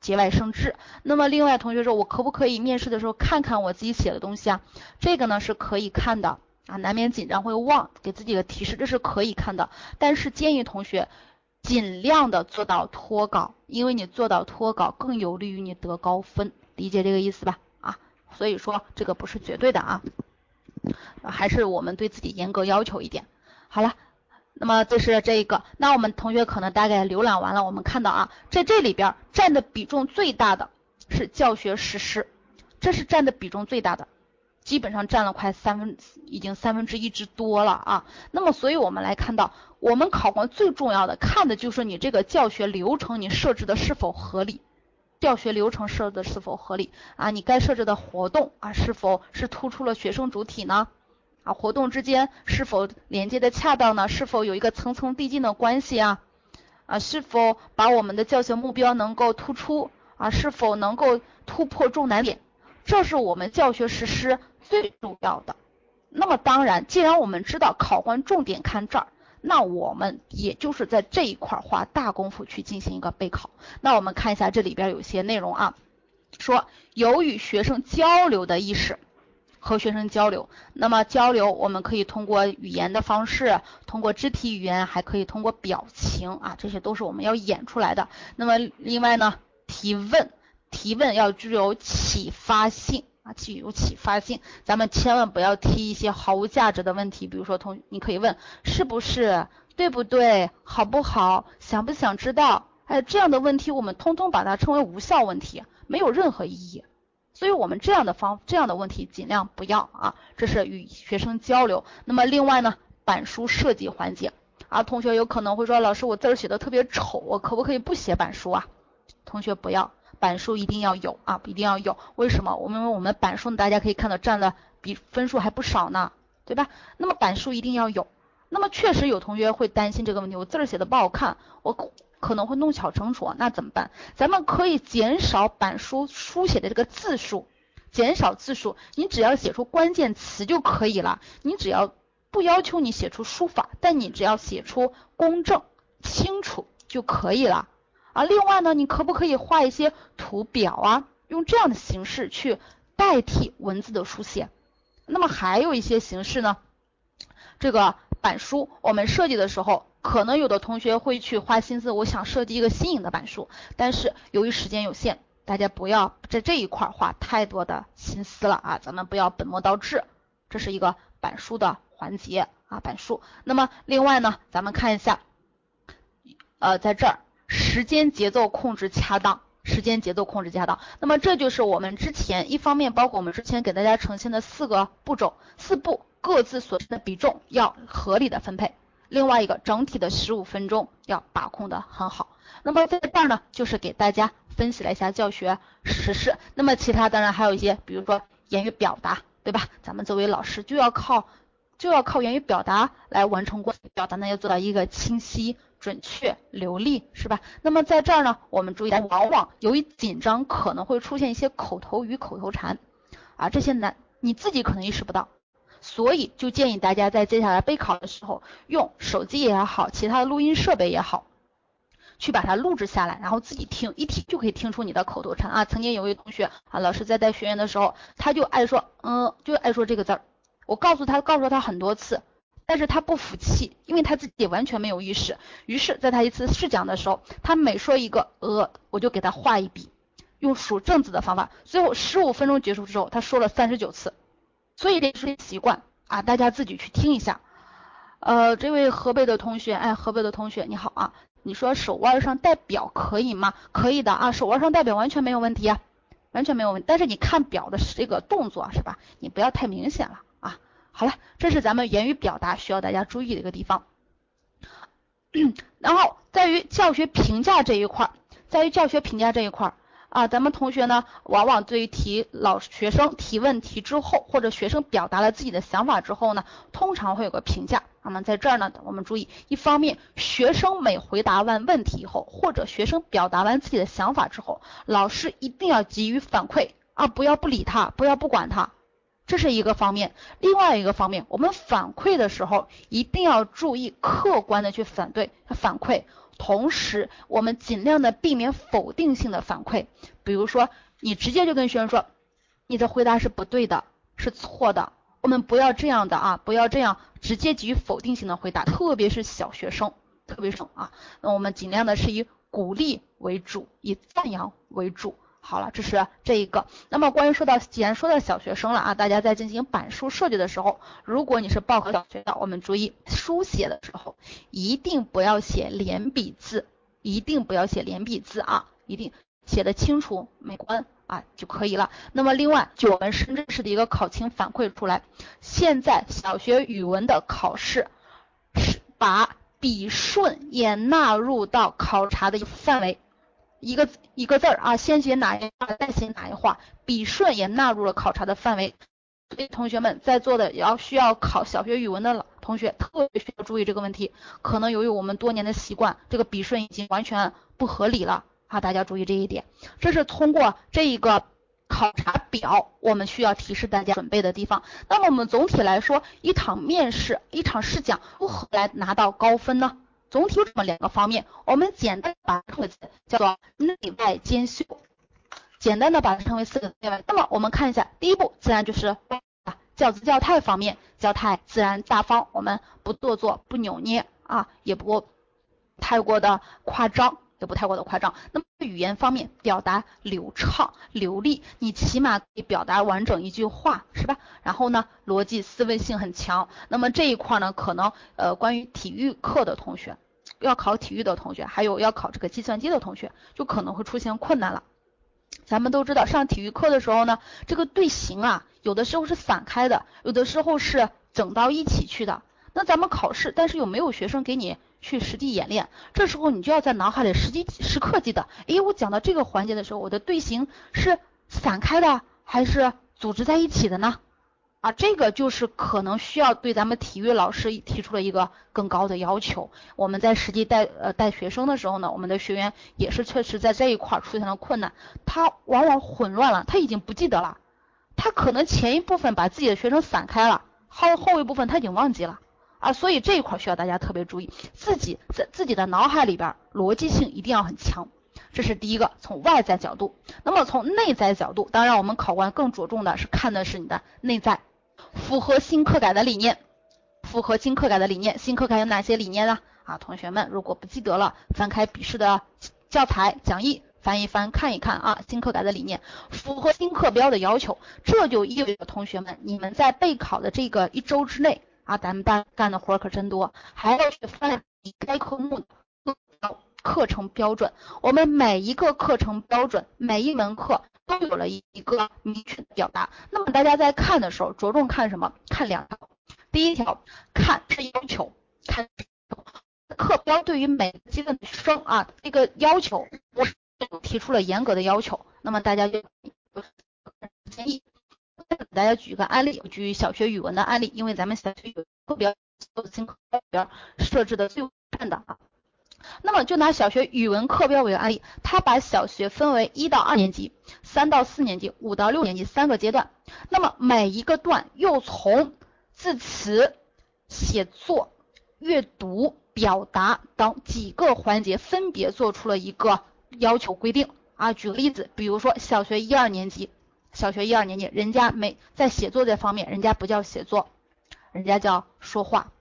节外生枝。那么另外同学说，我可不可以面试的时候看看我自己写的东西啊？这个呢是可以看的啊，难免紧张会忘，给自己个提示，这是可以看的。但是建议同学尽量的做到脱稿，因为你做到脱稿更有利于你得高分，理解这个意思吧？所以说这个不是绝对的啊，还是我们对自己严格要求一点。好了。那么这是这一个，那我们同学可能大概浏览完了，我们看到啊，在这里边占的比重最大的是教学实施，这是占的比重最大的，基本上占了快三分，已经三分之一之多了啊。那么所以我们来看到，我们考官最重要的看的就是你这个教学流程你设置的是否合理，教学流程设置的是否合理啊？你该设置的活动啊是否是突出了学生主体呢？啊，活动之间是否连接的恰当呢？是否有一个层层递进的关系啊？啊，是否把我们的教学目标能够突出啊？是否能够突破重难点？这是我们教学实施最重要的。那么当然，既然我们知道考官重点看这儿，那我们也就是在这一块花大功夫去进行一个备考。那我们看一下这里边有些内容啊，说有与学生交流的意识。和学生交流，那么交流我们可以通过语言的方式，通过肢体语言，还可以通过表情啊，这些都是我们要演出来的。那么另外呢，提问，提问要具有启发性啊，具有启发性。咱们千万不要提一些毫无价值的问题，比如说同你可以问是不是，对不对，好不好，想不想知道？哎，这样的问题我们通通把它称为无效问题，没有任何意义。所以我们这样的方这样的问题尽量不要啊，这是与学生交流。那么另外呢，板书设计环节啊，同学有可能会说，老师我字儿写的特别丑，我可不可以不写板书啊？同学不要，板书一定要有啊，一定要有。为什么？我们我们板书大家可以看到占的比分数还不少呢，对吧？那么板书一定要有。那么确实有同学会担心这个问题，我字儿写的不好看，我。可能会弄巧成拙，那怎么办？咱们可以减少板书书写的这个字数，减少字数，你只要写出关键词就可以了。你只要不要求你写出书法，但你只要写出公正、清楚就可以了。啊，另外呢，你可不可以画一些图表啊？用这样的形式去代替文字的书写。那么还有一些形式呢，这个板书我们设计的时候。可能有的同学会去花心思，我想设计一个新颖的板书，但是由于时间有限，大家不要在这一块花太多的心思了啊，咱们不要本末倒置，这是一个板书的环节啊，板书。那么另外呢，咱们看一下，呃，在这儿时间节奏控制恰当，时间节奏控制恰当。那么这就是我们之前一方面包括我们之前给大家呈现的四个步骤，四步各自所占的比重要合理的分配。另外一个整体的十五分钟要把控的很好。那么在这儿呢，就是给大家分析了一下教学实施。那么其他当然还有一些，比如说言语表达，对吧？咱们作为老师就要靠就要靠言语表达来完成过表达呢，要做到一个清晰、准确、流利，是吧？那么在这儿呢，我们注意到，往往由于紧张，可能会出现一些口头语、口头禅啊，这些难你自己可能意识不到。所以就建议大家在接下来备考的时候，用手机也好，其他的录音设备也好，去把它录制下来，然后自己听，一听就可以听出你的口头禅啊。曾经有位同学啊，老师在带学员的时候，他就爱说，嗯，就爱说这个字儿。我告诉他，告诉他很多次，但是他不服气，因为他自己完全没有意识。于是，在他一次试讲的时候，他每说一个呃，我就给他画一笔，用数正字的方法。最后十五分钟结束之后，他说了三十九次。所以这是习惯啊，大家自己去听一下。呃，这位河北的同学，哎，河北的同学你好啊，你说手腕上戴表可以吗？可以的啊，手腕上戴表完全没有问题啊，完全没有问题。但是你看表的这个动作是吧？你不要太明显了。好了，这是咱们言语表达需要大家注意的一个地方。然后在于教学评价这一块，在于教学评价这一块。啊，咱们同学呢，往往对于提老学生提问题之后，或者学生表达了自己的想法之后呢，通常会有个评价。那么在这儿呢，我们注意，一方面，学生每回答完问题以后，或者学生表达完自己的想法之后，老师一定要给予反馈啊，不要不理他，不要不管他，这是一个方面。另外一个方面，我们反馈的时候一定要注意客观的去反对反馈。同时，我们尽量的避免否定性的反馈，比如说，你直接就跟学生说，你的回答是不对的，是错的。我们不要这样的啊，不要这样直接给予否定性的回答，特别是小学生，特别是啊，那我们尽量的是以鼓励为主，以赞扬为主。好了，这是这一个。那么关于说到，既然说到小学生了啊，大家在进行板书设计的时候，如果你是报考小学的，我们注意书写的时候一定不要写连笔字，一定不要写连笔字啊，一定写的清楚美观啊就可以了。那么另外，就我们深圳市的一个考情反馈出来，现在小学语文的考试是把笔顺也纳入到考察的一个范围。一个一个字儿啊，先写哪一画，再写哪一画，笔顺也纳入了考察的范围。所以同学们在座的要需要考小学语文的老同学，特别需要注意这个问题。可能由于我们多年的习惯，这个笔顺已经完全不合理了啊！大家注意这一点。这是通过这一个考察表，我们需要提示大家准备的地方。那么我们总体来说，一场面试，一场试讲，如何来拿到高分呢？总体有这么两个方面，我们简单把它称为叫做内外兼修，简单的把它称为四个内外。那么我们看一下，第一步自然就是啊教姿教态方面，教态自然大方，我们不做作，不扭捏啊，也不太过的夸张，也不太过的夸张。那么语言方面表达流畅流利，你起码可以表达完整一句话，是吧？然后呢，逻辑思维性很强。那么这一块呢，可能呃，关于体育课的同学，要考体育的同学，还有要考这个计算机的同学，就可能会出现困难了。咱们都知道，上体育课的时候呢，这个队形啊，有的时候是散开的，有的时候是整到一起去的。那咱们考试，但是有没有学生给你去实地演练？这时候你就要在脑海里实际时刻记得，诶，我讲到这个环节的时候，我的队形是散开的还是组织在一起的呢？啊，这个就是可能需要对咱们体育老师提出了一个更高的要求。我们在实际带呃带学生的时候呢，我们的学员也是确实在这一块出现了困难，他往往混乱了，他已经不记得了，他可能前一部分把自己的学生散开了，后后一部分他已经忘记了。啊，所以这一块需要大家特别注意，自己在自己的脑海里边逻辑性一定要很强，这是第一个从外在角度。那么从内在角度，当然我们考官更着重的是看的是你的内在，符合新课改的理念，符合新课改的理念。新课改有哪些理念呢？啊，同学们如果不记得了，翻开笔试的教材讲义翻一翻看一看啊，新课改的理念符合新课标的要求，这就意味着同学们你们在备考的这个一周之内。啊，咱们班干的活可真多，还要去翻译该科目的课程标准。我们每一个课程标准，每一门课都有了一个明确的表达。那么大家在看的时候，着重看什么？看两条。第一条，看是要求，看课标对于每个阶段的生啊，这个要求我提出了严格的要求。那么大家就建议。给大家举一个案例，举小学语文的案例，因为咱们小学有课标，新课标设置的最看的啊。那么就拿小学语文课标为案例，它把小学分为一到二年级、三到四年级、五到六年级三个阶段。那么每一个段又从字词、写作、阅读、表达等几个环节分别做出了一个要求规定啊。举个例子，比如说小学一二年级。小学一二年级，人家没在写作这方面，人家不叫写作，人家叫说话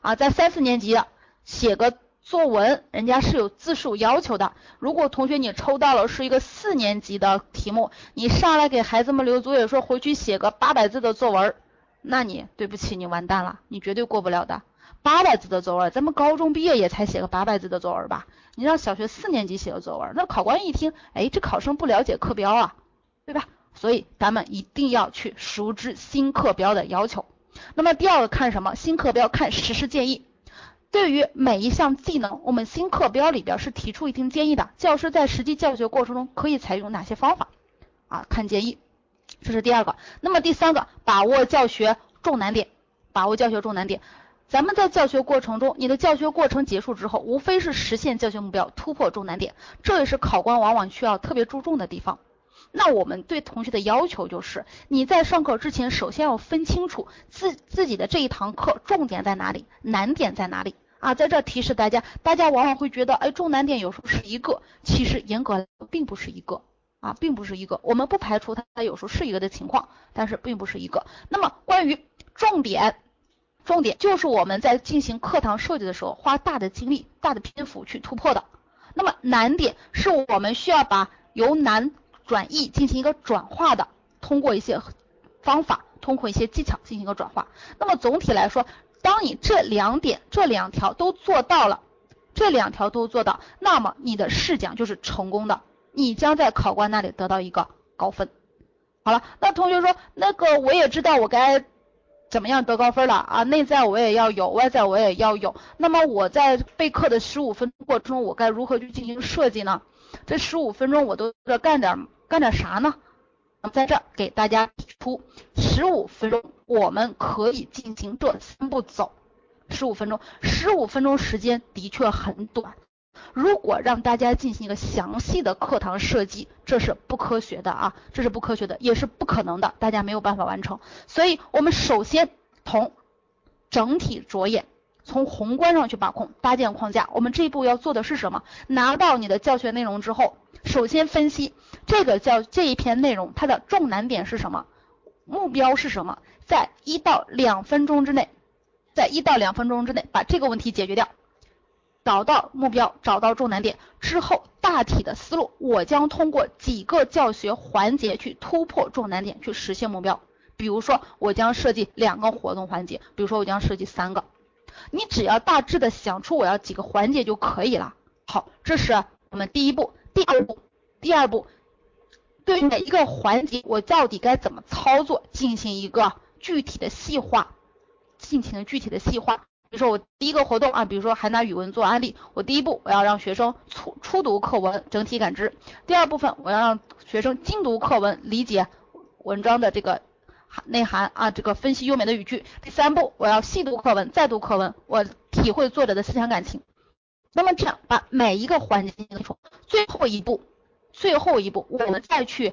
啊。在三四年级写个作文，人家是有字数要求的。如果同学你抽到了是一个四年级的题目，你上来给孩子们留作业，说回去写个八百字的作文，那你对不起，你完蛋了，你绝对过不了的。八百字的作文，咱们高中毕业也才写个八百字的作文吧？你让小学四年级写个作文，那考官一听，哎，这考生不了解课标啊，对吧？所以咱们一定要去熟知新课标的要求。那么第二个看什么？新课标看实施建议。对于每一项技能，我们新课标里边是提出一定建议的。教师在实际教学过程中可以采用哪些方法？啊，看建议，这是第二个。那么第三个，把握教学重难点。把握教学重难点。咱们在教学过程中，你的教学过程结束之后，无非是实现教学目标，突破重难点。这也是考官往往需要特别注重的地方。那我们对同学的要求就是，你在上课之前，首先要分清楚自自己的这一堂课重点在哪里，难点在哪里啊？在这提示大家，大家往往会觉得，哎，重难点有时候是一个，其实严格来说并不是一个啊，并不是一个。我们不排除它它有时候是一个的情况，但是并不是一个。那么关于重点，重点就是我们在进行课堂设计的时候，花大的精力、大的篇幅去突破的。那么难点是我们需要把由难转译进行一个转化的，通过一些方法，通过一些技巧进行一个转化。那么总体来说，当你这两点、这两条都做到了，这两条都做到，那么你的试讲就是成功的，你将在考官那里得到一个高分。好了，那同学说，那个我也知道我该怎么样得高分了啊，内在我也要有，外在我也要有。那么我在备课的十五分钟过程中，我该如何去进行设计呢？这十五分钟我都要干点干点啥呢？在这给大家提出十五分钟，我们可以进行这三步走。十五分钟，十五分钟时间的确很短。如果让大家进行一个详细的课堂设计，这是不科学的啊，这是不科学的，也是不可能的，大家没有办法完成。所以我们首先从整体着眼。从宏观上去把控搭建框架，我们这一步要做的是什么？拿到你的教学内容之后，首先分析这个教这一篇内容它的重难点是什么，目标是什么，在一到两分钟之内，在一到两分钟之内把这个问题解决掉。找到目标，找到重难点之后，大体的思路，我将通过几个教学环节去突破重难点，去实现目标。比如说，我将设计两个活动环节，比如说我将设计三个，你只要大致的想出我要几个环节就可以了。好，这是我们第一步。第二步，第二步，对每一个环节，我到底该怎么操作，进行一个具体的细化，进行具体的细化。比如说我第一个活动啊，比如说还拿语文做案例，我第一步我要让学生初初读课文整体感知，第二部分我要让学生精读课文理解文章的这个内涵啊，这个分析优美的语句，第三步我要细读课文再读课文，我体会作者的思想感情。那么这样把每一个环节进行说，最后一步，最后一步我们再去。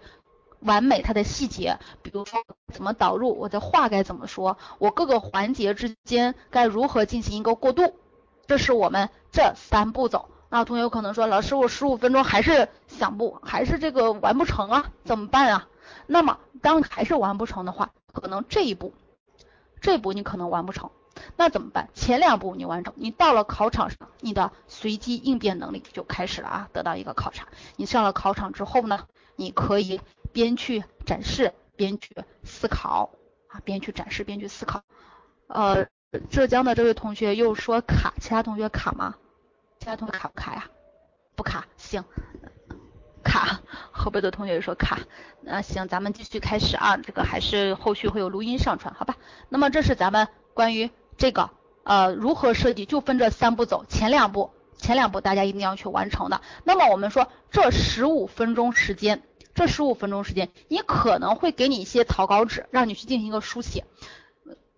完美它的细节，比如说怎么导入，我的话该怎么说，我各个环节之间该如何进行一个过渡，这是我们这三步走。那同学有可能说，老师我十五分钟还是想不，还是这个完不成啊，怎么办啊？那么当还是完不成的话，可能这一步，这一步你可能完不成，那怎么办？前两步你完成，你到了考场上，你的随机应变能力就开始了啊，得到一个考察。你上了考场之后呢，你可以。边去展示边去思考啊，边去展示边去思考。呃，浙江的这位同学又说卡，其他同学卡吗？其他同学卡不卡呀？不卡，行，卡。河北的同学说卡，那行，咱们继续开始啊，这个还是后续会有录音上传，好吧？那么这是咱们关于这个呃如何设计，就分这三步走，前两步前两步大家一定要去完成的。那么我们说这十五分钟时间。这十五分钟时间，你可能会给你一些草稿纸，让你去进行一个书写，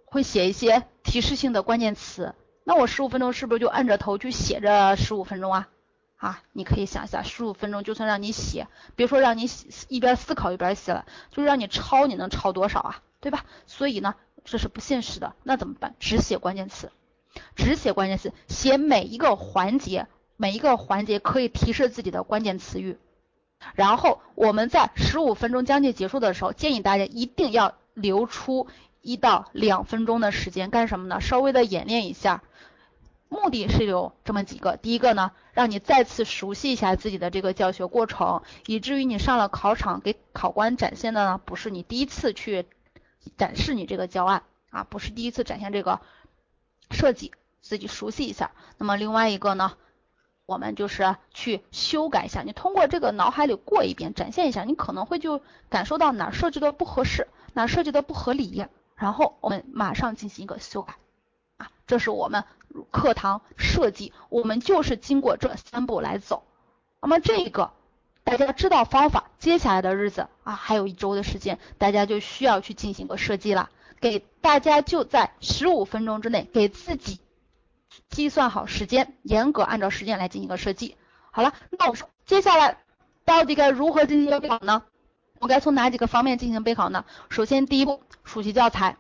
会写一些提示性的关键词。那我十五分钟是不是就按着头去写这十五分钟啊？啊，你可以想一下，十五分钟就算让你写，别说让你一边思考一边写了，就是让你抄，你能抄多少啊？对吧？所以呢，这是不现实的。那怎么办？只写关键词，只写关键词，写每一个环节，每一个环节可以提示自己的关键词语。然后我们在十五分钟将近结束的时候，建议大家一定要留出一到两分钟的时间干什么呢？稍微的演练一下，目的是有这么几个。第一个呢，让你再次熟悉一下自己的这个教学过程，以至于你上了考场给考官展现的呢，不是你第一次去展示你这个教案啊，不是第一次展现这个设计，自己熟悉一下。那么另外一个呢？我们就是去修改一下，你通过这个脑海里过一遍，展现一下，你可能会就感受到哪设计的不合适，哪设计的不合理，然后我们马上进行一个修改啊，这是我们课堂设计，我们就是经过这三步来走。那么这个大家知道方法，接下来的日子啊，还有一周的时间，大家就需要去进行个设计了，给大家就在十五分钟之内给自己。计算好时间，严格按照时间来进行一个设计。好了，那我说接下来到底该如何进行备考呢？我该从哪几个方面进行备考呢？首先，第一步，熟悉教材。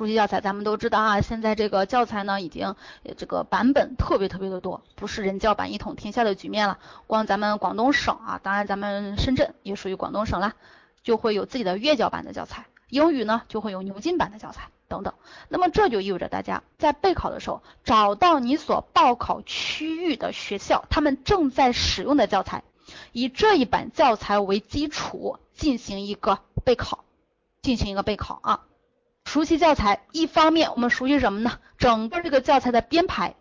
熟悉教材，咱们都知道啊，现在这个教材呢，已经这个版本特别特别的多，不是人教版一统天下的局面了。光咱们广东省啊，当然咱们深圳也属于广东省了，就会有自己的粤教版的教材。英语呢，就会有牛津版的教材。等等，那么这就意味着大家在备考的时候，找到你所报考区域的学校，他们正在使用的教材，以这一版教材为基础进行一个备考，进行一个备考啊。熟悉教材，一方面我们熟悉什么呢？整个这个教材的编排，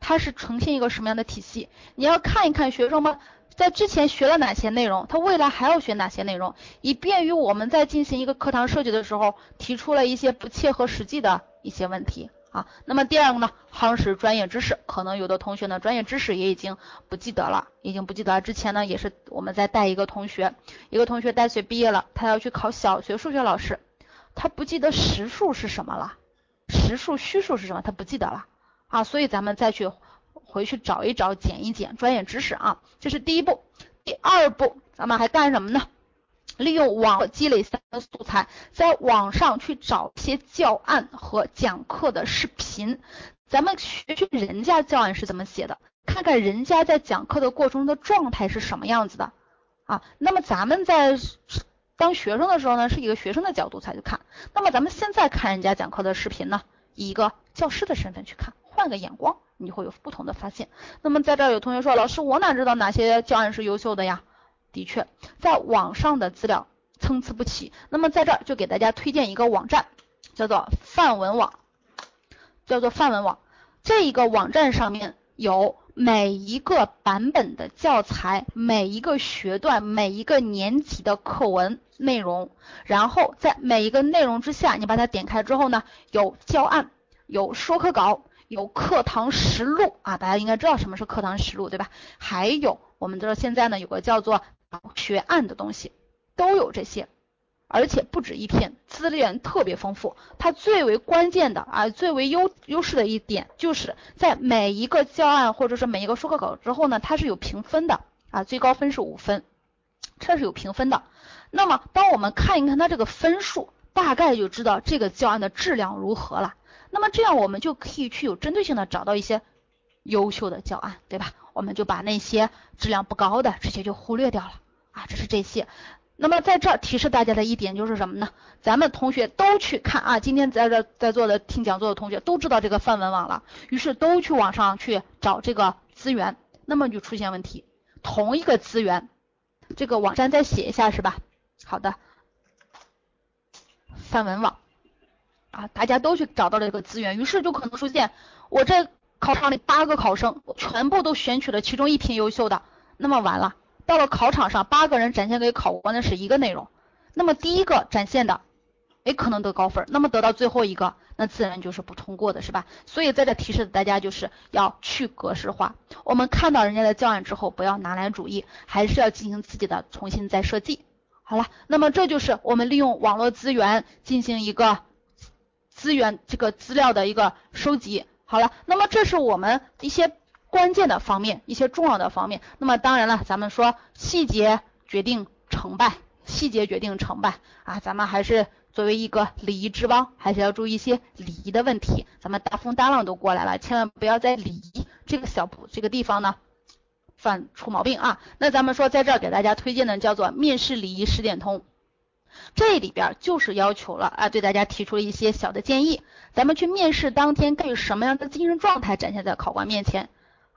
它是呈现一个什么样的体系？你要看一看学生们。在之前学了哪些内容，他未来还要学哪些内容，以便于我们在进行一个课堂设计的时候，提出了一些不切合实际的一些问题啊。那么第二个呢，夯实专业知识，可能有的同学呢，专业知识也已经不记得了，已经不记得。之前呢，也是我们在带一个同学，一个同学大学毕业了，他要去考小学数学老师，他不记得实数是什么了，实数虚数是什么，他不记得了啊。所以咱们再去。回去找一找，捡一捡专业知识啊，这是第一步。第二步，咱们还干什么呢？利用网积累三个素材，在网上去找一些教案和讲课的视频，咱们学学人家教案是怎么写的，看看人家在讲课的过程中的状态是什么样子的啊。那么咱们在当学生的时候呢，是一个学生的角度才去看。那么咱们现在看人家讲课的视频呢，以一个教师的身份去看。换个眼光，你会有不同的发现。那么在这儿有同学说，老师我哪知道哪些教案是优秀的呀？的确，在网上的资料参差不齐。那么在这儿就给大家推荐一个网站，叫做范文网，叫做范文网。这一个网站上面有每一个版本的教材，每一个学段，每一个年级的课文内容。然后在每一个内容之下，你把它点开之后呢，有教案，有说课稿，有课堂实录啊，大家应该知道什么是课堂实录，对吧？还有我们知道现在呢有个叫做学案的东西，都有这些。而且不止一篇，资源特别丰富。它最为关键的啊，最为优优势的一点，就是在每一个教案或者是每一个说课稿之后呢，它是有评分的啊，最高分是五分，这是有评分的。那么，当我们看一看它这个分数，大概就知道这个教案的质量如何了。那么这样我们就可以去有针对性的找到一些优秀的教案，对吧？我们就把那些质量不高的直接就忽略掉了啊，这是这些。那么在这儿提示大家的一点就是什么呢？咱们同学都去看啊，今天在这在座的听讲座的同学都知道这个范文网了，于是都去网上去找这个资源，那么就出现问题，同一个资源，这个网站再写一下是吧？好的，范文网啊，大家都去找到了这个资源，于是就可能出现我这考场里八个考生全部都选取了其中一篇优秀的，那么完了。到了考场上，八个人展现给考官的是一个内容，那么第一个展现的，哎，可能得高分，那么得到最后一个，那自然就是不通过的，是吧？所以在这提示大家就是要去格式化。我们看到人家的教案之后，不要拿来主义，还是要进行自己的重新再设计。好了，那么这就是我们利用网络资源进行一个资源这个资料的一个收集。好了，那么这是我们一些。关键的方面，一些重要的方面。那么当然了，咱们说细节决定成败，细节决定成败啊。咱们还是作为一个礼仪之邦，还是要注意一些礼仪的问题。咱们大风大浪都过来了，千万不要在礼仪这个小步这个地方呢犯出毛病啊。那咱们说在这儿给大家推荐的叫做面试礼仪十点通，这里边就是要求了啊，对大家提出了一些小的建议。咱们去面试当天该以什么样的精神状态展现在考官面前？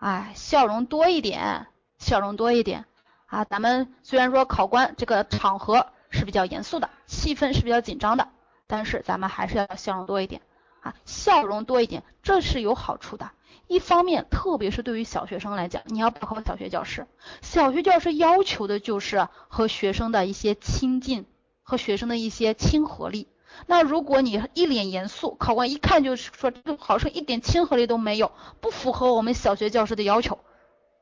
哎，笑容多一点，笑容多一点啊！咱们虽然说考官这个场合是比较严肃的，气氛是比较紧张的，但是咱们还是要笑容多一点啊，笑容多一点，这是有好处的。一方面，特别是对于小学生来讲，你要报考小学教师，小学教师要求的就是和学生的一些亲近，和学生的一些亲和力。那如果你一脸严肃，考官一看就是说这个考生一点亲和力都没有，不符合我们小学教师的要求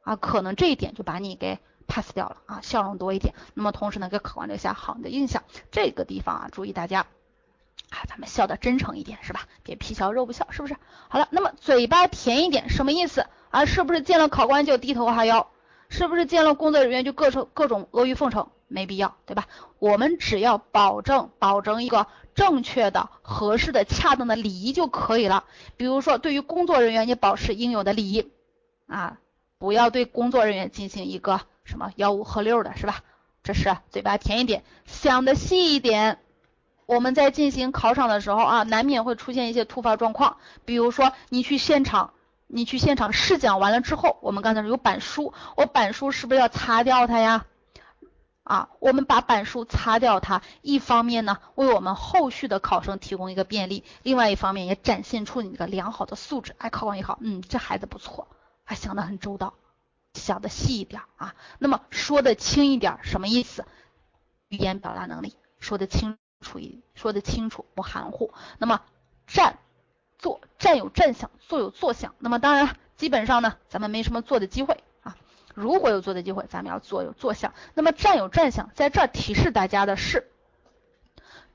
啊，可能这一点就把你给 pass 掉了啊，笑容多一点，那么同时呢给考官留下好的印象。这个地方啊，注意大家啊，咱们笑的真诚一点是吧？别皮笑肉不笑，是不是？好了，那么嘴巴甜一点什么意思啊？是不是见了考官就低头哈腰？是不是见了工作人员就各种各种阿谀奉承？没必要，对吧？我们只要保证保证一个正确的、合适的、恰当的礼仪就可以了。比如说，对于工作人员，你保持应有的礼仪啊，不要对工作人员进行一个什么吆五喝六的，是吧？这是嘴巴甜一点，想的细一点。我们在进行考场的时候啊，难免会出现一些突发状况，比如说你去现场。你去现场试讲完了之后，我们刚才有板书，我板书是不是要擦掉它呀？啊，我们把板书擦掉它，一方面呢为我们后续的考生提供一个便利，另外一方面也展现出你这个良好的素质。哎，考官也好，嗯，这孩子不错，还想得很周到，想的细一点啊。那么说的轻一点，什么意思？语言表达能力说的清楚一，说的清楚不含糊。那么站。坐站有站相，坐有坐相。那么当然，基本上呢，咱们没什么坐的机会。如果有坐的机会，咱们要坐有坐相。那么站有站相，在这儿提示大家的是，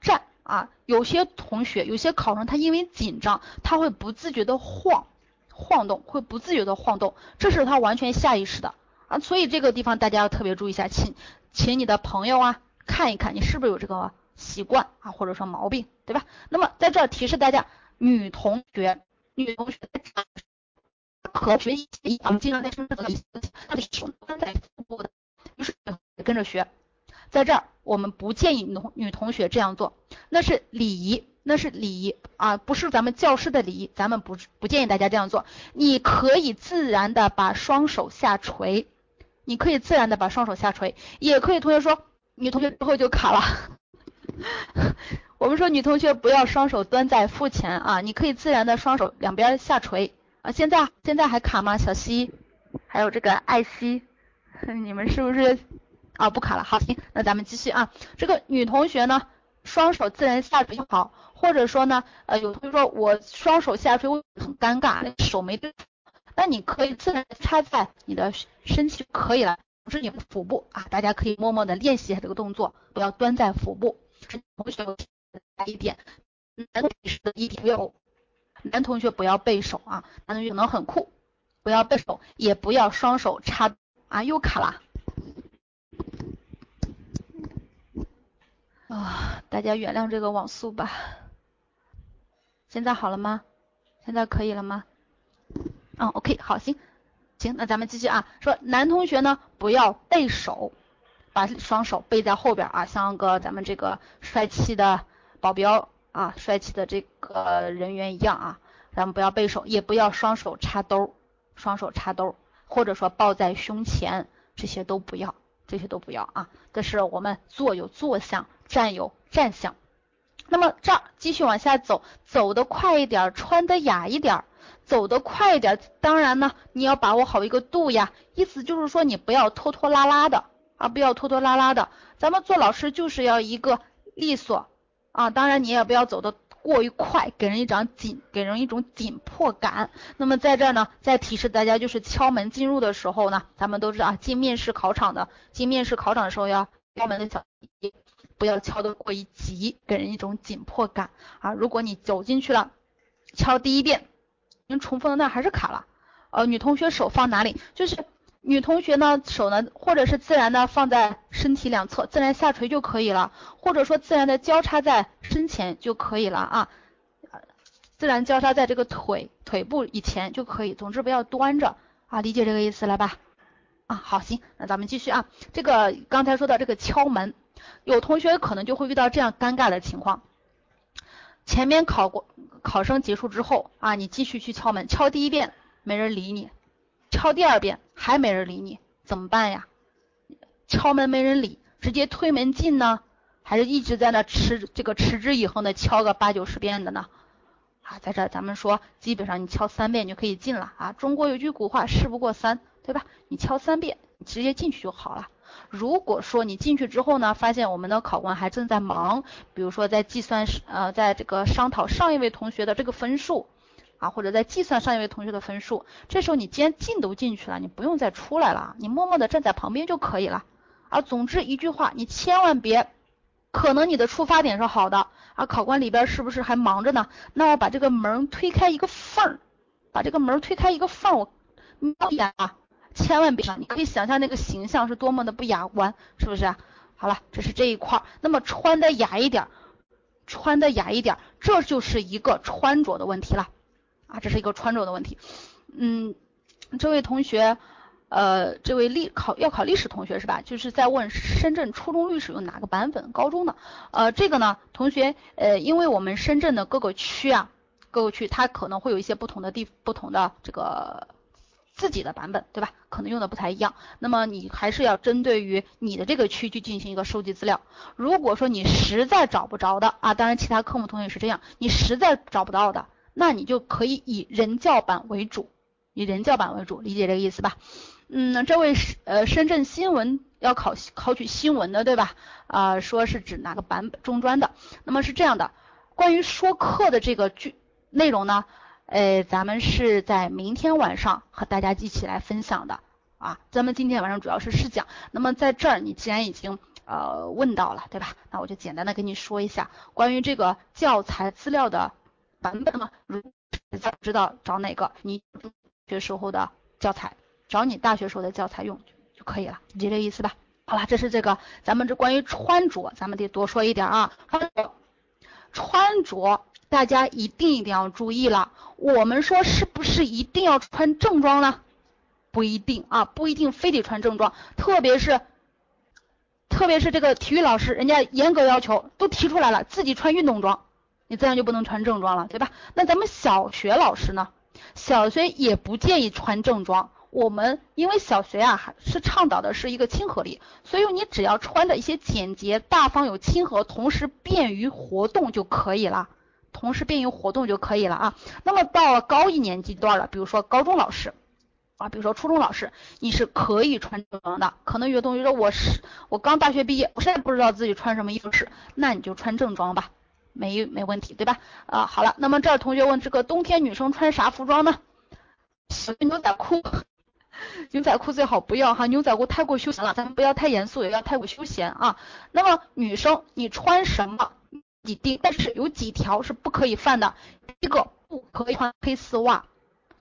站啊，有些同学，有些考生他因为紧张，他会不自觉的晃晃动，会不自觉的晃动，这是他完全下意识的啊。所以这个地方大家要特别注意一下，请请你的朋友啊看一看，你是不是有这个习惯啊，或者说毛病，对吧？那么在这儿提示大家。女同学，女同学在和学习一样，我们经常在身上得到一些东西，她的手端在腹部的，于是跟着学。在这儿，我们不建议女女同学这样做，那是礼仪那是礼仪啊，不是咱们教师的礼仪，咱们不不建议大家这样做。你可以自然的把双手下垂，你可以自然的把双手下垂，也可以。同学说，女同学之后就卡了。我们说女同学不要双手端在腹前啊，你可以自然的双手两边下垂啊。现在现在还卡吗？小西，还有这个艾希，你们是不是啊？不卡了，好，行，那咱们继续啊。这个女同学呢，双手自然下垂就好。或者说呢，呃，有同学说我双手下垂我很尴尬，手没对，那你可以自然插在你的身体可以了，不是你的腹部啊，大家可以默默的练习一下这个动作，不要端在腹部。同学来一点，男同学一点不要，男同学不要背手啊，男同学可能很酷，不要背手，也不要双手插啊，又卡了。啊，大家原谅这个网速吧。现在好了吗？现在可以了吗？嗯，OK，好，行，行，那咱们继续啊。说男同学呢，不要背手，把双手背在后边啊，像个咱们这个帅气的保镖啊，帅气的这个人员一样啊。咱们不要背手，也不要双手插兜，双手插兜，或者说抱在胸前，这些都不要，这些都不要啊。这是我们坐有坐相，站有站相。那么这儿继续往下走，走得快一点，穿得雅一点，走得快一点。当然呢，你要把握好一个度呀。意思就是说，你不要拖拖拉拉的啊，不要拖拖拉拉的。咱们做老师就是要一个利索啊。当然你也不要走得过于快，给人一种紧，给人一种紧迫感。那么在这儿呢，再提示大家，就是敲门进入的时候呢，咱们都知道啊，进面试考场的，进面试考场的时候要敲门的小。不要敲得过于急，给人一种紧迫感啊！如果你走进去了，敲第一遍，您重复的那还是卡了。呃，女同学手放哪里？就是女同学呢，手呢，或者是自然的放在身体两侧，自然下垂就可以了，或者说自然的交叉在身前就可以了啊，自然交叉在这个腿腿部以前就可以。总之不要端着啊，理解这个意思了吧？啊，好，行，那咱们继续啊。这个刚才说到这个敲门。有同学可能就会遇到这样尴尬的情况，前面考过考生结束之后啊，你继续去敲门，敲第一遍没人理你，敲第二遍还没人理你，怎么办呀？敲门没人理，直接推门进呢，还是一直在那持这个持之以恒的敲个八九十遍的呢？啊，在这咱们说，基本上你敲三遍就可以进了啊。中国有句古话，事不过三，对吧？你敲三遍，你直接进去就好了。如果说你进去之后呢，发现我们的考官还正在忙，比如说在计算呃，在这个商讨上一位同学的这个分数啊，或者在计算上一位同学的分数，这时候你既然进都进去了，你不用再出来了，你默默的站在旁边就可以了。啊，总之一句话，你千万别，可能你的出发点是好的啊，考官里边是不是还忙着呢？那我把这个门推开一个缝儿，把这个门推开一个缝儿，我瞄一眼啊。千万别，你可以想象那个形象是多么的不雅观，是不是？好了，这是这一块儿。那么穿的雅一点，穿的雅一点，这就是一个穿着的问题了啊，这是一个穿着的问题。嗯，这位同学，呃，这位历考要考历史同学是吧？就是在问深圳初中历史用哪个版本？高中的？呃，这个呢，同学，呃，因为我们深圳的各个区啊，各个区它可能会有一些不同的地，不同的这个。自己的版本对吧？可能用的不太一样，那么你还是要针对于你的这个区去进行一个收集资料。如果说你实在找不着的啊，当然其他科目同学也是这样，你实在找不到的，那你就可以以人教版为主，以人教版为主，理解这个意思吧？嗯，这位是呃深圳新闻要考考取新闻的对吧？啊，说是指哪个版本中专的？那么是这样的，关于说课的这个句内容呢？呃，咱们是在明天晚上和大家一起来分享的啊。咱们今天晚上主要是试讲，那么在这儿你既然已经呃问到了，对吧？那我就简单的跟你说一下关于这个教材资料的版本吗。如果知道找哪个，你学时候的教材，找你大学时候的教材用就可以了，理解这意思吧？好了，这是这个咱们这关于穿着，咱们得多说一点啊。穿着，穿着。大家一定一定要注意了，我们说是不是一定要穿正装呢？不一定啊，不一定非得穿正装，特别是特别是这个体育老师，人家严格要求都提出来了，自己穿运动装，你自然就不能穿正装了，对吧？那咱们小学老师呢？小学也不建议穿正装。我们因为小学啊是倡导的是一个亲和力，所以你只要穿的一些简洁、大方、有亲和，同时便于活动就可以了。同时便于活动就可以了啊。那么到了高一年级段了，比如说高中老师啊，比如说初中老师，你是可以穿正装的。可能有同学说我是我刚大学毕业，我现在不知道自己穿什么衣服是，那你就穿正装吧，没没问题，对吧？啊，好了，那么这儿同学问这个冬天女生穿啥服装呢？牛仔裤。牛仔裤最好不要哈，牛仔裤太过休闲了，咱们不要太严肃，也要太过休闲啊。那么女生你穿什么你定，但是有几条是不可以犯的。第一个不可以穿黑丝袜，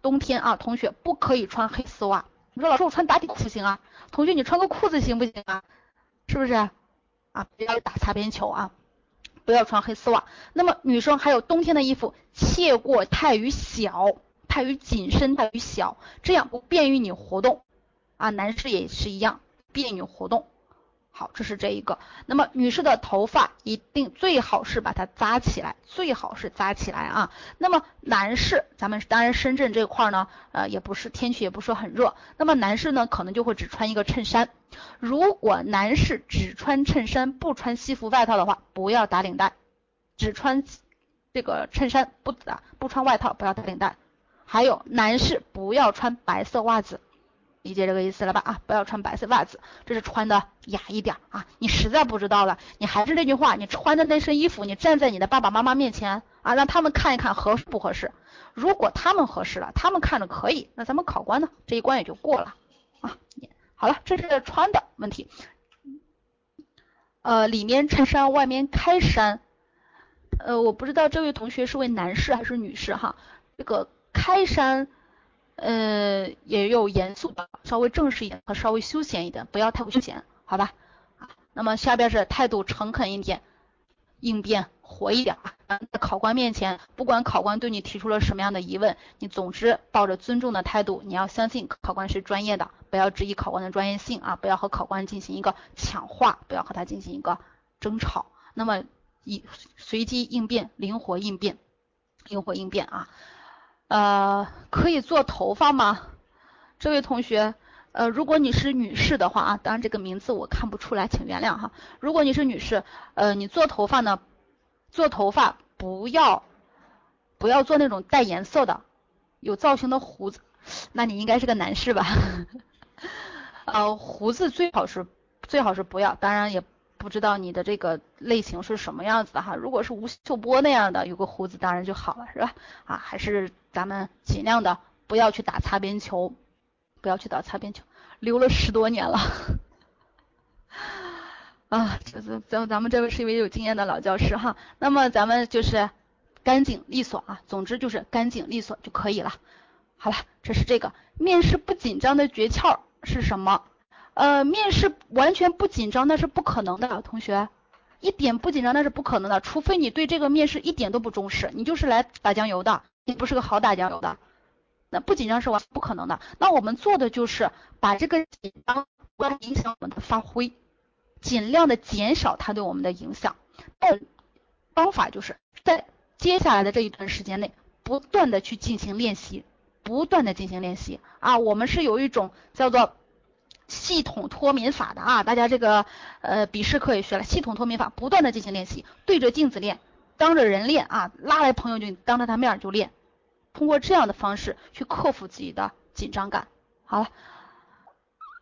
冬天啊，同学不可以穿黑丝袜。你说老师我穿打底裤行啊？同学你穿个裤子行不行啊？是不是啊？不要打擦边球啊，不要穿黑丝袜。那么女生还有冬天的衣服，切过太于小。太于紧身，太于小，这样不便于你活动啊。男士也是一样，便于活动。好，这是这一个。那么女士的头发一定最好是把它扎起来，最好是扎起来啊。那么男士，咱们当然深圳这块呢，呃，也不是天气也不是很热。那么男士呢，可能就会只穿一个衬衫。如果男士只穿衬衫不穿西服外套的话，不要打领带，只穿这个衬衫不打不穿外套，不要打领带。还有男士不要穿白色袜子，理解这个意思了吧？啊，不要穿白色袜子，这是穿的雅一点啊。你实在不知道了，你还是那句话，你穿的那身衣服，你站在你的爸爸妈妈面前啊，让他们看一看合适不合适。如果他们合适了，他们看着可以，那咱们考官呢，这一关也就过了啊。好了，这是穿的问题。呃，里面衬衫，外面开衫。呃，我不知道这位同学是位男士还是女士哈，这个。开衫，呃，也有严肃的，稍微正式一点和稍微休闲一点，不要太过休闲，好吧？啊，那么下边是态度诚恳一点，应变活一点啊。在考官面前，不管考官对你提出了什么样的疑问，你总之抱着尊重的态度，你要相信考官是专业的，不要质疑考官的专业性啊，不要和考官进行一个抢话，不要和他进行一个争吵。那么以随机应变，灵活应变，灵活应变啊。呃，可以做头发吗？这位同学，呃，如果你是女士的话啊，当然这个名字我看不出来，请原谅哈。如果你是女士，呃，你做头发呢，做头发不要不要做那种带颜色的、有造型的胡子，那你应该是个男士吧？呃，胡子最好是最好是不要，当然也。不知道你的这个类型是什么样子的哈，如果是吴秀波那样的，有个胡子当然就好了，是吧？啊，还是咱们尽量的不要去打擦边球，不要去打擦边球，留了十多年了，啊，这是咱咱们这位是一位有经验的老教师哈，那么咱们就是干净利索啊，总之就是干净利索就可以了。好了，这是这个面试不紧张的诀窍是什么？呃，面试完全不紧张那是不可能的，同学，一点不紧张那是不可能的，除非你对这个面试一点都不重视，你就是来打酱油的，你不是个好打酱油的，那不紧张是完不可能的。那我们做的就是把这个紧张不要影响我们的发挥，尽量的减少它对我们的影响。方法就是在接下来的这一段时间内，不断的去进行练习，不断的进行练习啊，我们是有一种叫做。系统脱敏法的啊，大家这个呃笔试课也学了系统脱敏法，不断的进行练习，对着镜子练，当着人练啊，拉来朋友就当着他面就练，通过这样的方式去克服自己的紧张感。好了，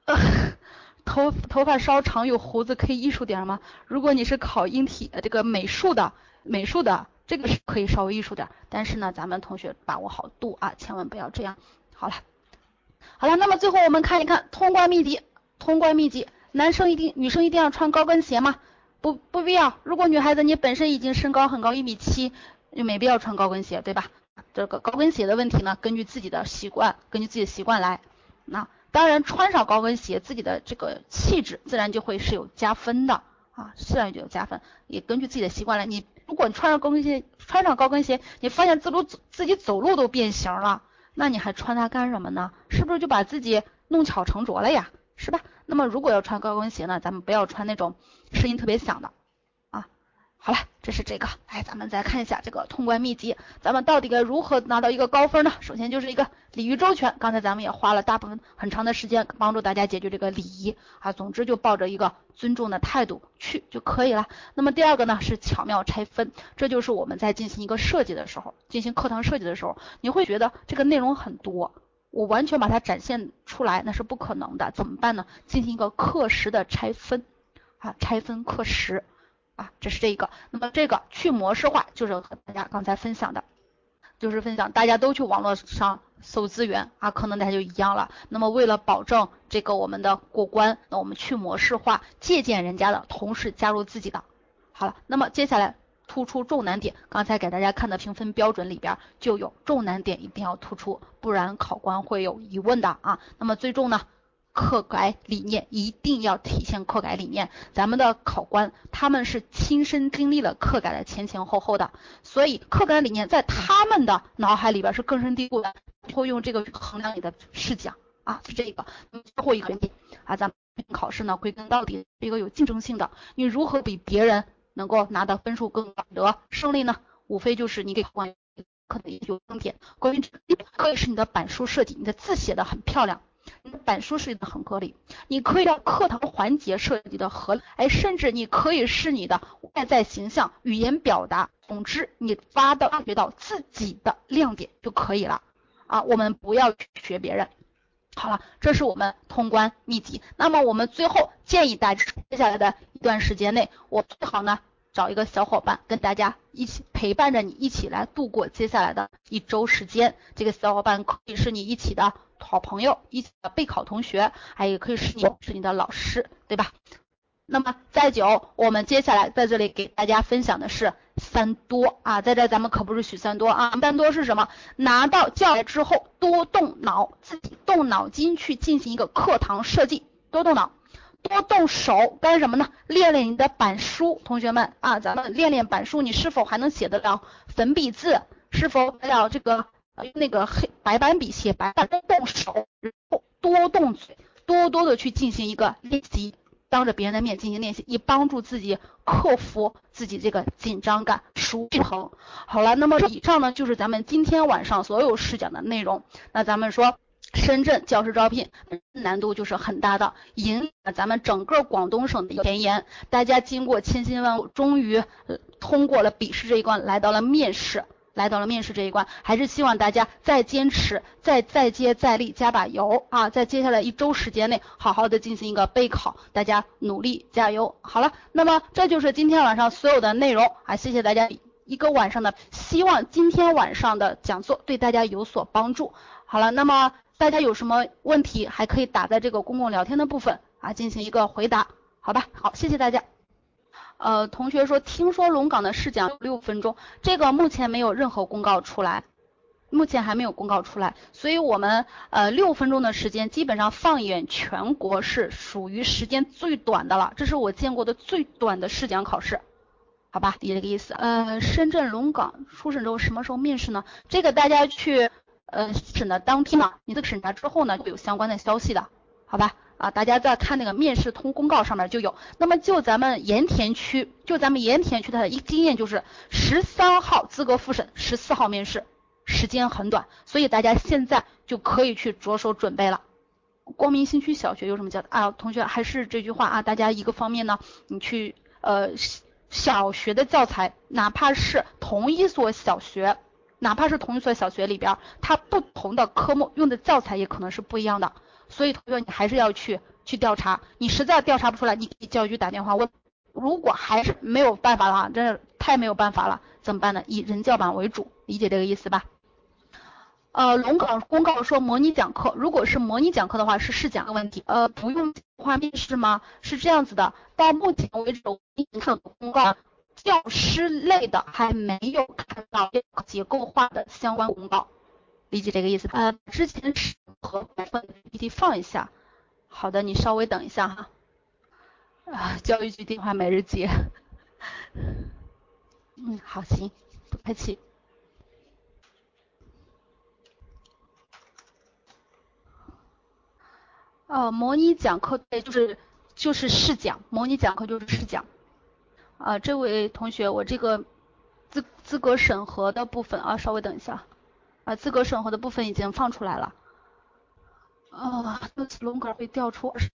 头头发稍长有胡子可以艺术点吗？如果你是考音体这个美术的，美术的这个是可以稍微艺术点，但是呢，咱们同学把握好度啊，千万不要这样。好了。好了，那么最后我们看一看通关秘籍。通关秘籍，男生一定、女生一定要穿高跟鞋吗？不，不必要。如果女孩子你本身已经身高很高，一米七，就没必要穿高跟鞋，对吧？这个高跟鞋的问题呢，根据自己的习惯，根据自己的习惯来。那当然，穿上高跟鞋，自己的这个气质自然就会是有加分的啊，自然就有加分。也根据自己的习惯来。你如果你穿上高跟鞋，穿上高跟鞋，你发现自路走自己走路都变形了。那你还穿它干什么呢？是不是就把自己弄巧成拙了呀？是吧？那么如果要穿高跟鞋呢，咱们不要穿那种声音特别响的啊，好了，这是这个，哎，咱们再看一下这个通关秘籍，咱们到底该如何拿到一个高分呢？首先就是一个礼仪周全，刚才咱们也花了大部分很长的时间帮助大家解决这个礼仪啊，总之就抱着一个尊重的态度去就可以了。那么第二个呢是巧妙拆分，这就是我们在进行一个设计的时候，进行课堂设计的时候，你会觉得这个内容很多，我完全把它展现出来那是不可能的，怎么办呢？进行一个课时的拆分啊，拆分课时。啊，这是这一个，那么这个去模式化就是和大家刚才分享的，就是分享大家都去网络上搜资源啊，可能大家就一样了。那么为了保证这个我们的过关，那我们去模式化，借鉴人家的同时加入自己的。好了，那么接下来突出重难点，刚才给大家看的评分标准里边就有重难点一定要突出，不然考官会有疑问的啊。那么最终呢？课改理念一定要体现课改理念，咱们的考官他们是亲身经历了课改的前前后后的，所以课改理念在他们的脑海里边是根深蒂固的，会用这个衡量你的试讲啊，是这个最后一个点啊，咱们考试呢归根到底是一个有竞争性的，你如何比别人能够拿到分数更高的胜利呢？无非就是你给考官可能有重点，关于这可以是你的板书设计，你的字写的很漂亮。你的板书设计的很合理，你可以让课堂环节设计的合理，哎，甚至你可以是你的外在形象、语言表达，总之你发到学到自己的亮点就可以了啊。我们不要去学别人。好了，这是我们通关秘籍。那么我们最后建议大家，接下来的一段时间内，我最好呢找一个小伙伴跟大家一起陪伴着你，一起来度过接下来的一周时间。这个小伙伴可以是你一起的。好朋友，一起的备考同学，还也可以是你是你的老师，对吧？那么再久，我们接下来在这里给大家分享的是三多啊，在这咱们可不是许三多啊，三多是什么？拿到教材之后，多动脑，自己动脑筋去进行一个课堂设计，多动脑，多动手干什么呢？练练你的板书，同学们啊，咱们练练板书，你是否还能写得了粉笔字？是否还了这个？用那个黑白板笔写白板，多动手，然后多动嘴，多多的去进行一个练习，当着别人的面进行练习，以帮助自己克服自己这个紧张感，舒衡。好了，那么以上呢就是咱们今天晚上所有试讲的内容。那咱们说，深圳教师招聘难度就是很大的，引咱们整个广东省的前沿。大家经过千辛万苦，终于通过了笔试这一关，来到了面试。来到了面试这一关，还是希望大家再坚持，再再接再厉，加把油啊！在接下来一周时间内，好好的进行一个备考，大家努力加油。好了，那么这就是今天晚上所有的内容啊！谢谢大家一个晚上的，希望今天晚上的讲座对大家有所帮助。好了，那么大家有什么问题，还可以打在这个公共聊天的部分啊，进行一个回答，好吧？好，谢谢大家。呃，同学说，听说龙岗的试讲六分钟，这个目前没有任何公告出来，目前还没有公告出来，所以我们呃六分钟的时间，基本上放眼全国是属于时间最短的了，这是我见过的最短的试讲考试，好吧，理解这个意思。呃，深圳龙岗初审之后什么时候面试呢？这个大家去呃审的当天呢，你这个审查之后呢，会有相关的消息的，好吧？啊，大家在看那个面试通公告上面就有。那么就咱们盐田区，就咱们盐田区它的一经验就是十三号资格复审，十四号面试，时间很短，所以大家现在就可以去着手准备了。光明新区小学有什么教啊？同学还是这句话啊，大家一个方面呢，你去呃小学的教材，哪怕是同一所小学，哪怕是同一所小学里边，它不同的科目用的教材也可能是不一样的。所以同学，你还是要去去调查。你实在调查不出来，你给教育局打电话问。如果还是没有办法了，真是太没有办法了，怎么办呢？以人教版为主，理解这个意思吧？呃，龙岗公告说模拟讲课，如果是模拟讲课的话，是试讲的问题。呃，不用话面试吗？是这样子的，到目前为止，你看公告，教师类的还没有看到结构化的相关公告。理解这个意思吧呃，之前审核部分 PPT 放一下。好的，你稍微等一下哈。啊，教育局电话没人接。嗯，好，行，不客气。哦，模拟讲课对，就是就是试讲，模拟讲课就是试讲。啊，这位同学，我这个资资格审核的部分啊，稍微等一下啊，资格审核的部分已经放出来了。啊，这次龙岗会调出二十。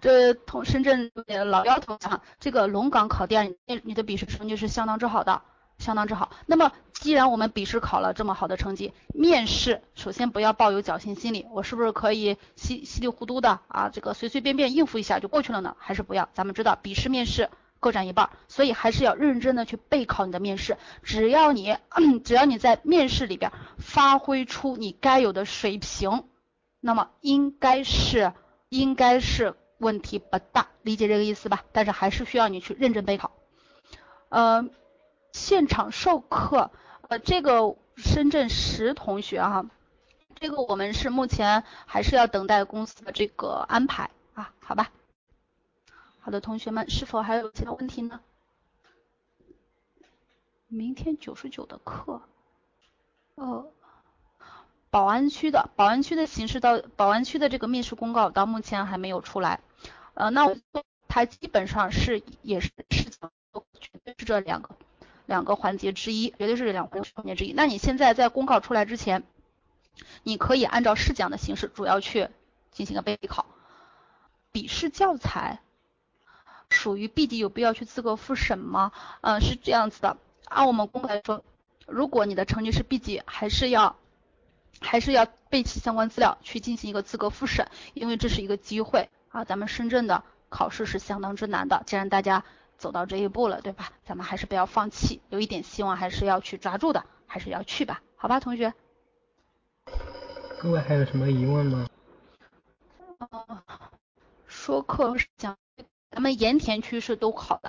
这同深圳老妖同讲，这个龙岗考电，你你的笔试成绩是相当之好的，相当之好。那么既然我们笔试考了这么好的成绩，面试首先不要抱有侥幸心理，我是不是可以稀稀里糊涂的啊，这个随随便便应付一下就过去了呢？还是不要？咱们知道笔试面试各占一半，所以还是要认真的去备考你的面试。只要你 只要你在面试里边发挥出你该有的水平，那么应该是。应该是问题不大，理解这个意思吧？但是还是需要你去认真备考。呃，现场授课，呃，这个深圳石同学哈，这个我们是目前还是要等待公司的这个安排啊，好吧？好的，同学们是否还有其他问题呢？明天九十九的课，呃。宝安区的宝安区的形式到宝安区的这个面试公告到目前还没有出来，呃，那我它基本上是也是是绝对是这两个两个环节之一，绝对是两个环节之一。那你现在在公告出来之前，你可以按照试讲的形式主要去进行个备考。笔试教材属于 B 级，有必要去资格复审吗？嗯，是这样子的，按我们公告来说，如果你的成绩是 B 级，还是要。还是要备齐相关资料去进行一个资格复审，因为这是一个机会啊。咱们深圳的考试是相当之难的，既然大家走到这一步了，对吧？咱们还是不要放弃，有一点希望还是要去抓住的，还是要去吧？好吧，同学。各位还有什么疑问吗？说课讲，咱们盐田区是都考的，